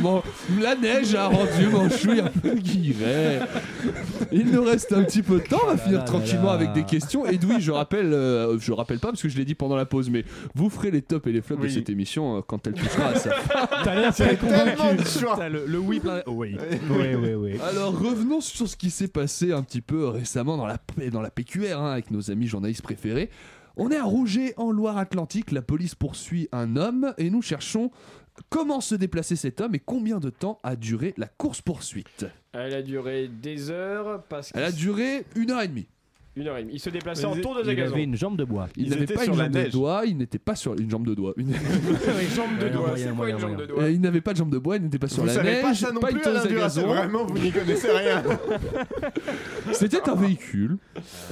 Bon, la neige a rendu Manchouille un peu guiré. Il nous reste un petit peu de temps, on va finir tranquillement là. avec des questions. Edoui, je rappelle, euh, je rappelle pas parce que je l'ai dit pendant la pause, mais vous ferez les tops et les flops de cette émission euh, quand elle touchera à fin. T'as l'air très convaincu. Putain, le, le oui plein. Oh, oui. oui, oui, oui. Alors revenons sur ce qui s'est passé un petit peu récemment dans la, dans la PQR hein, avec nos amis journalistes préférés. On est à Rouget en Loire-Atlantique, la police poursuit un homme et nous cherchons comment se déplacer cet homme et combien de temps a duré la course-poursuite. Elle a duré des heures parce que. Elle a duré une heure et demie. Une heure et demie. Il se déplaçait Mais en tour de Il gazon. avait une jambe de bois. Il n'avait étaient pas sur une la jambe de neige. doigt, il n'était pas sur une jambe de doigt. Une- jambe de Ouais, doigt. moyen, C'est quoi moyen, une jambe moyen. de doigt Euh, il n'avait pas de jambe de bois, il n'était pas sur Vous la savez neige, pas ça non pas une plus, Alain à Duracell, gazon. Vraiment, vous n'y connaissez rien. C'était un véhicule.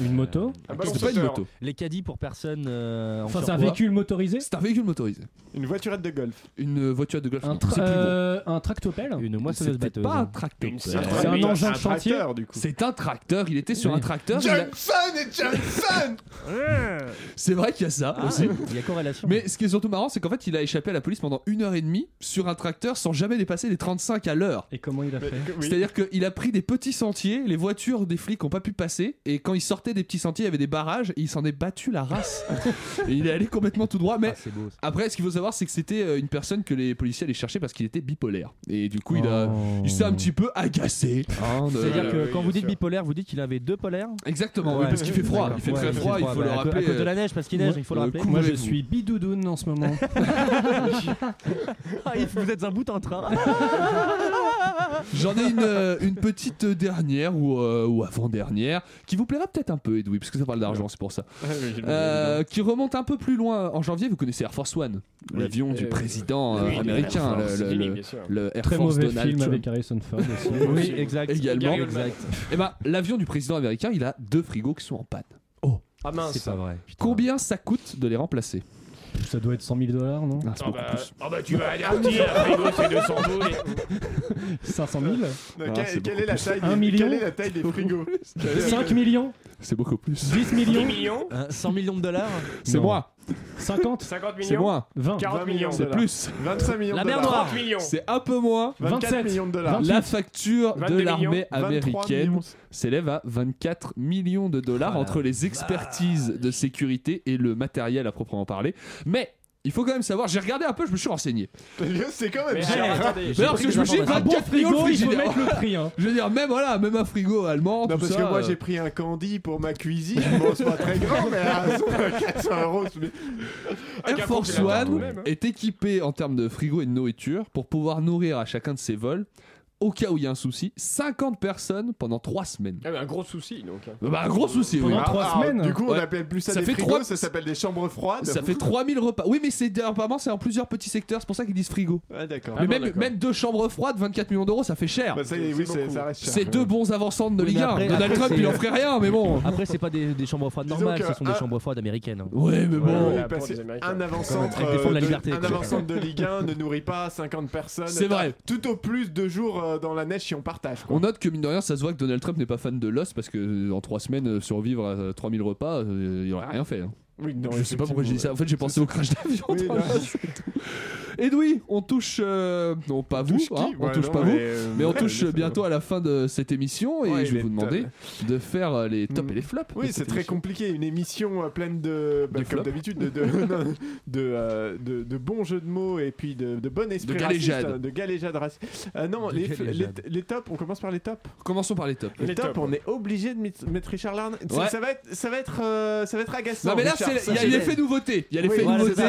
Une moto Un ballon C'était pas une moto. Les caddies pour personnes. euh, en Enfin, c'est un surpoids. véhicule motorisé C'est un véhicule motorisé. Une voiturette de golf. Une voiture de golf. Un, non, tra- c'est plus gros. euh, un tractopelle Une moissonneuse C'était batteuse. pas un tracteur. Une C'est un engin de chantier tracteur, du coup. C'est un tracteur, il était sur Oui. un tracteur. il a- Johnson et Johnson C'est vrai qu'il y a ça Ah, aussi. Il y a corrélation. Mais ce qui est surtout marrant, c'est qu'en fait, il a échappé à la police pendant une heure et demie sur un tracteur sans jamais dépasser les 35 à l'heure. Et comment il a fait C'est-à-dire qu'il a pris des petits sentiers, les voitures des flics n'ont pas pu passer, et quand il sortait des petits sentiers, il y avait des barrages, et il s'en est battu la race. et il est allé complètement tout droit, mais Ah, c'est beau. ça. après, ce qu'il faut savoir, c'est que c'était euh, une personne que les policiers allaient chercher parce qu'il était bipolaire. Et du coup, il, a, Oh. il s'est un petit peu agacé. hein, de- C'est-à-dire que oui, quand bien vous dites sûr. bipolaire, vous dites qu'il avait deux polaires? Exactement, Ouais. parce qu'il fait froid. Il fait très froid, il faut bah, le cause- rappeler. À cause de la neige, parce qu'il neige, il faut le euh, rappeler. Moi, je suis bidoudoune en ce moment. Ah, vous êtes un bout en train. J'en ai une, euh, une petite dernière ou, euh, ou avant-dernière qui vous plaira peut-être un peu, Edoui, parce que ça parle d'argent, c'est pour ça. Euh, qui remonte un peu plus loin en janvier. Vous connaissez Air Force One, l'avion du président euh, américain, le, Air Très Force mauvais Donald film Trump. avec Harrison Ford aussi. Oui, exact. Également. Exact. Et ben, l'avion du président américain, il a deux frigos qui sont en panne. Ah mince. C'est pas vrai. putain. Combien ça coûte de les remplacer? Ça doit être 100 000 dollars, non Ah, c'est Ah beaucoup bah, plus. ah bah tu vas avertir, frigo c'est 200 boules. 500 000 Non, Ah, quelle- c'est quelle est la taille Un des- million Quelle est la taille des frigos 5 millions C'est beaucoup plus. 10 10 millions millions Hein, 100 millions de dollars C'est moi. 50 50 C'est millions moi. 20 40 millions. C'est plus. 25 millions La de mer dollars. Noire. 30 millions. C'est un peu moins. 24 27. millions de dollars. La facture de 22 l'armée millions. 23 américaine millions. s'élève à 24 millions de dollars Oh la entre les expertises de sécurité et le matériel à proprement parler. Mais il faut quand même savoir, j'ai regardé un peu, je me suis renseigné. C'est quand même cher. alors, attendez, Mais alors, parce que je me suis dit, Un bon 24 millions frigo, de il faut frigidaire. mettre le prix. Hein. Je veux dire, même voilà, même un frigo allemand, Non, tout parce ça, que moi euh, j'ai pris un candy pour ma cuisine. Bon, c'est pas très grand, mais à 400 euros. c'est- Ah, Air Force One hein. est équipé en termes de frigo et de nourriture pour pouvoir nourrir à chacun de ses vols, au cas où il y a un souci, 50 personnes pendant 3 semaines. Ah, mais un gros souci donc. Bah, un gros souci, oui. Pendant trois Ah, semaines Du coup, on Ouais. appelle plus ça, Ça des fait frigos, ça s'appelle des chambres froides. Ça fait 3000 repas. Oui, mais c'est apparemment c'est en plusieurs petits secteurs, c'est pour ça qu'ils disent frigo. Ah, d'accord. mais bon, même, même deux chambres froides, 24 millions d'euros, ça fait cher. Bah, ça, C'est oui, c'est- beaucoup. ça reste cher. c'est deux bons avançants de Oui, Ligue mais 1. après- Donald après, Trump, il en ferait rien, mais bon. Après, c'est pas des, des chambres froides normales, ce sont des chambres froides américaines. hein. Ouais, mais bon. Oui, un avant-centre de Ligue 1 ne nourrit pas 50 personnes. C'est vrai. Tout au plus deux jours euh, dans la neige si on partage. quoi. On note que mine de rien, ça se voit que Donald Trump n'est pas fan de l'os parce que euh, en 3 semaines, euh, survivre à euh, 3000 repas, il aurait rien fait. hein. Oui, non, je sais pas pourquoi j'ai dit ça. En fait, j'ai pensé au crash d'avion. Oui, dans non. l'os et tout. Edoui, on touche. euh, non, pas vous. touche hein, on Ouais, touche non, pas mais, vous. euh, Mais on touche bientôt à la fin de cette émission et Ouais, je vais vous demander de faire euh, les tops et les flops. Oui, c'est très compliqué. Une émission euh, pleine de, bah, comme d'habitude, de, de, de, euh, de- de bons jeux de mots et puis de, de bon esprit De galéjade. euh, de galéjade raciste. Euh, non, De les, les, les tops, on commence par les tops? Commençons par les tops. Les, Les tops, on ouais. est obligé de mettre Richard Larn. Ça- Ouais. Ça va être, ça va être, euh, ça va être agaçant. Non, mais là, il y a l'effet nouveauté. Il y a l'effet nouveauté.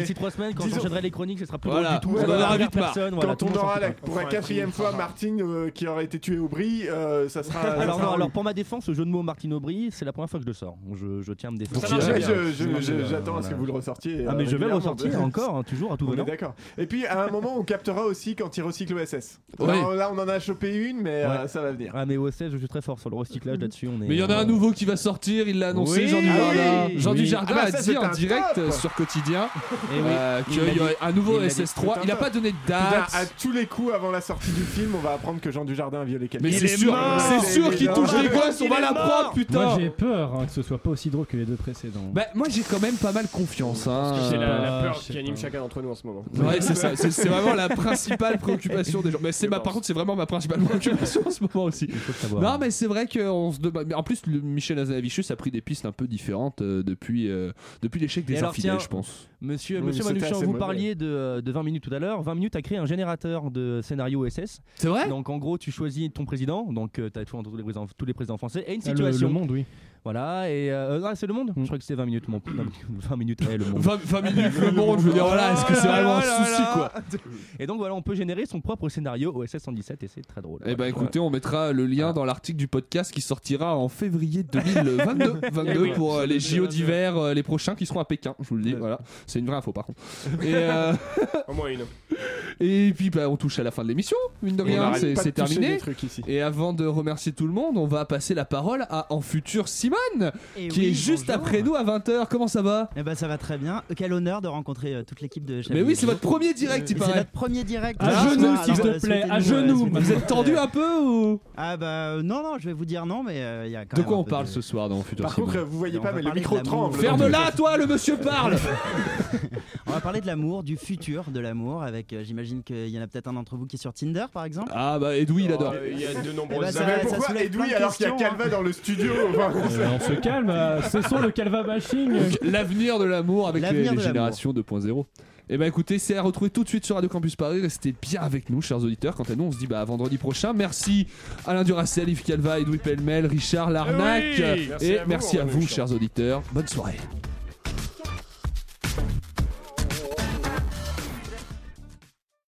D'ici 3 semaines, quand j'enchaînerai les chroniques, ce sera plus Voilà. drôle du tout. On aura vite personne, Quand on aura pour la quatrième fois. Martine euh, qui aurait été tué au bris, euh, ça sera. Alors, pour ma défense, le jeu de mots Martine Aubry, c'est la première fois que je le sors. Je, je tiens à me défendre. J'attends à ce que vous le ressortiez. Ah, mais je vais le ressortir encore, hein, toujours à tout venant. d'accord. Et puis à un moment, on captera aussi quand il recycle OSS. Là, on- là, on en a chopé une, mais euh, ça va venir. Ah, mais OSS, je suis très fort sur le recyclage là-dessus. on est- Mais il y en a un nouveau qui va sortir, il l'a annoncé, Oui, Jean Oui. Dujardin Ah bah ça, en direct top. sur Quotidien Eh oui. euh, Il qu'il y aurait un nouveau Il l'a dit. SS3. C'est un Il n'a pas donné de Putain, date. à tous les coups, avant la sortie du film, on va apprendre que Jean Dujardin a violé quelqu'un. Mais Il c'est est sûr, c'est sûr qu'il touche les gosses, on va est la mort. prendre, putain. Moi j'ai peur hein, que ce soit pas aussi drôle que les deux précédents. Bah, moi j'ai quand même pas mal confiance. Hein. C'est la, la Euh, peur qui anime chacun d'entre nous en ce moment. Ouais, c'est ça. C'est vraiment la principale préoccupation des gens. Mais c'est ma, par contre, c'est vraiment ma principale préoccupation en ce moment aussi. Non, mais c'est vrai qu'on se demande. Mais en plus, le Michel Azanavichus a pris des pistes un peu différentes euh, depuis, euh, depuis l'échec des alors, infidèles, tiens, je pense. Monsieur, Oui, monsieur Manouchian, vous parliez de, de 20 minutes tout à l'heure. 20 minutes a créé un générateur de scénario SS. C'est vrai? Donc en gros, tu choisis ton président, donc tu as tous les, présidents, tous les présidents français, et une Ah, le, situation. le monde, oui. Voilà, et euh, ah, c'est le monde Je crois que c'était 20 minutes, mon 20 minutes, eh, le monde. 20, 20 minutes le monde, je veux dire, voilà, est-ce que c'est vraiment un souci quoi Et donc voilà, on peut générer son propre scénario au SS 117 et c'est très drôle. Eh ben écoutez, on mettra le lien dans l'article du podcast qui sortira en février 2022 22 Eh oui. pour euh, les JO d'hiver, euh, les prochains qui seront à Pékin, je vous le dis, voilà. C'est une vraie info par contre. Et, euh, Au moins une. et puis bah, on touche à la fin de l'émission, mine de rien, c'est terminé. des trucs ici. Et avant de remercier tout le monde, on va passer la parole à En Futur Simone, Eh qui oui, est juste bonjour. après nous à 20h. Comment ça va Eh ben ça va très bien. Quel honneur de rencontrer euh, toute l'équipe de Mais oui, c'est votre premier direct, il C'est paraît. notre premier direct. À ce genoux, s'il Alors, te euh, plaît, à souhaitez-nous, euh, genoux. souhaitez-nous, Vous êtes tendu euh, un peu ou Ah bah euh, non non, je vais vous dire non, mais euh, il y a quand De même quoi un on peu parle ce soir dans Futur Par contre, vous voyez On pas, va mais le parler micro de l'amour. tremble. Ferme-la, toi, le monsieur parle On va parler de l'amour, du futur de l'amour. Avec, euh, j'imagine qu'il y en a peut-être un d'entre vous qui est sur Tinder, par exemple. Ah bah Edoui, il adore. Euh, Il y a de Eh ben, nombreuses ça- Mais ça pourquoi soulève Edoui de alors qu'il y a questions, Calva dans le studio enfin, Euh, on se calme, euh, cessons le calva bashing. L'avenir de l'amour avec les, générations 2.0. Et bah écoutez, c'est à retrouver tout de suite sur Radio Campus Paris. Restez bien avec nous, chers auditeurs. Quant à nous, on se dit bah à vendredi prochain. Merci Alain Duracel, Yves Calva, Edoui Pellemel, Richard Larnac. Eh oui, merci et à vous, merci à vous, chers auditeurs. Bonne soirée.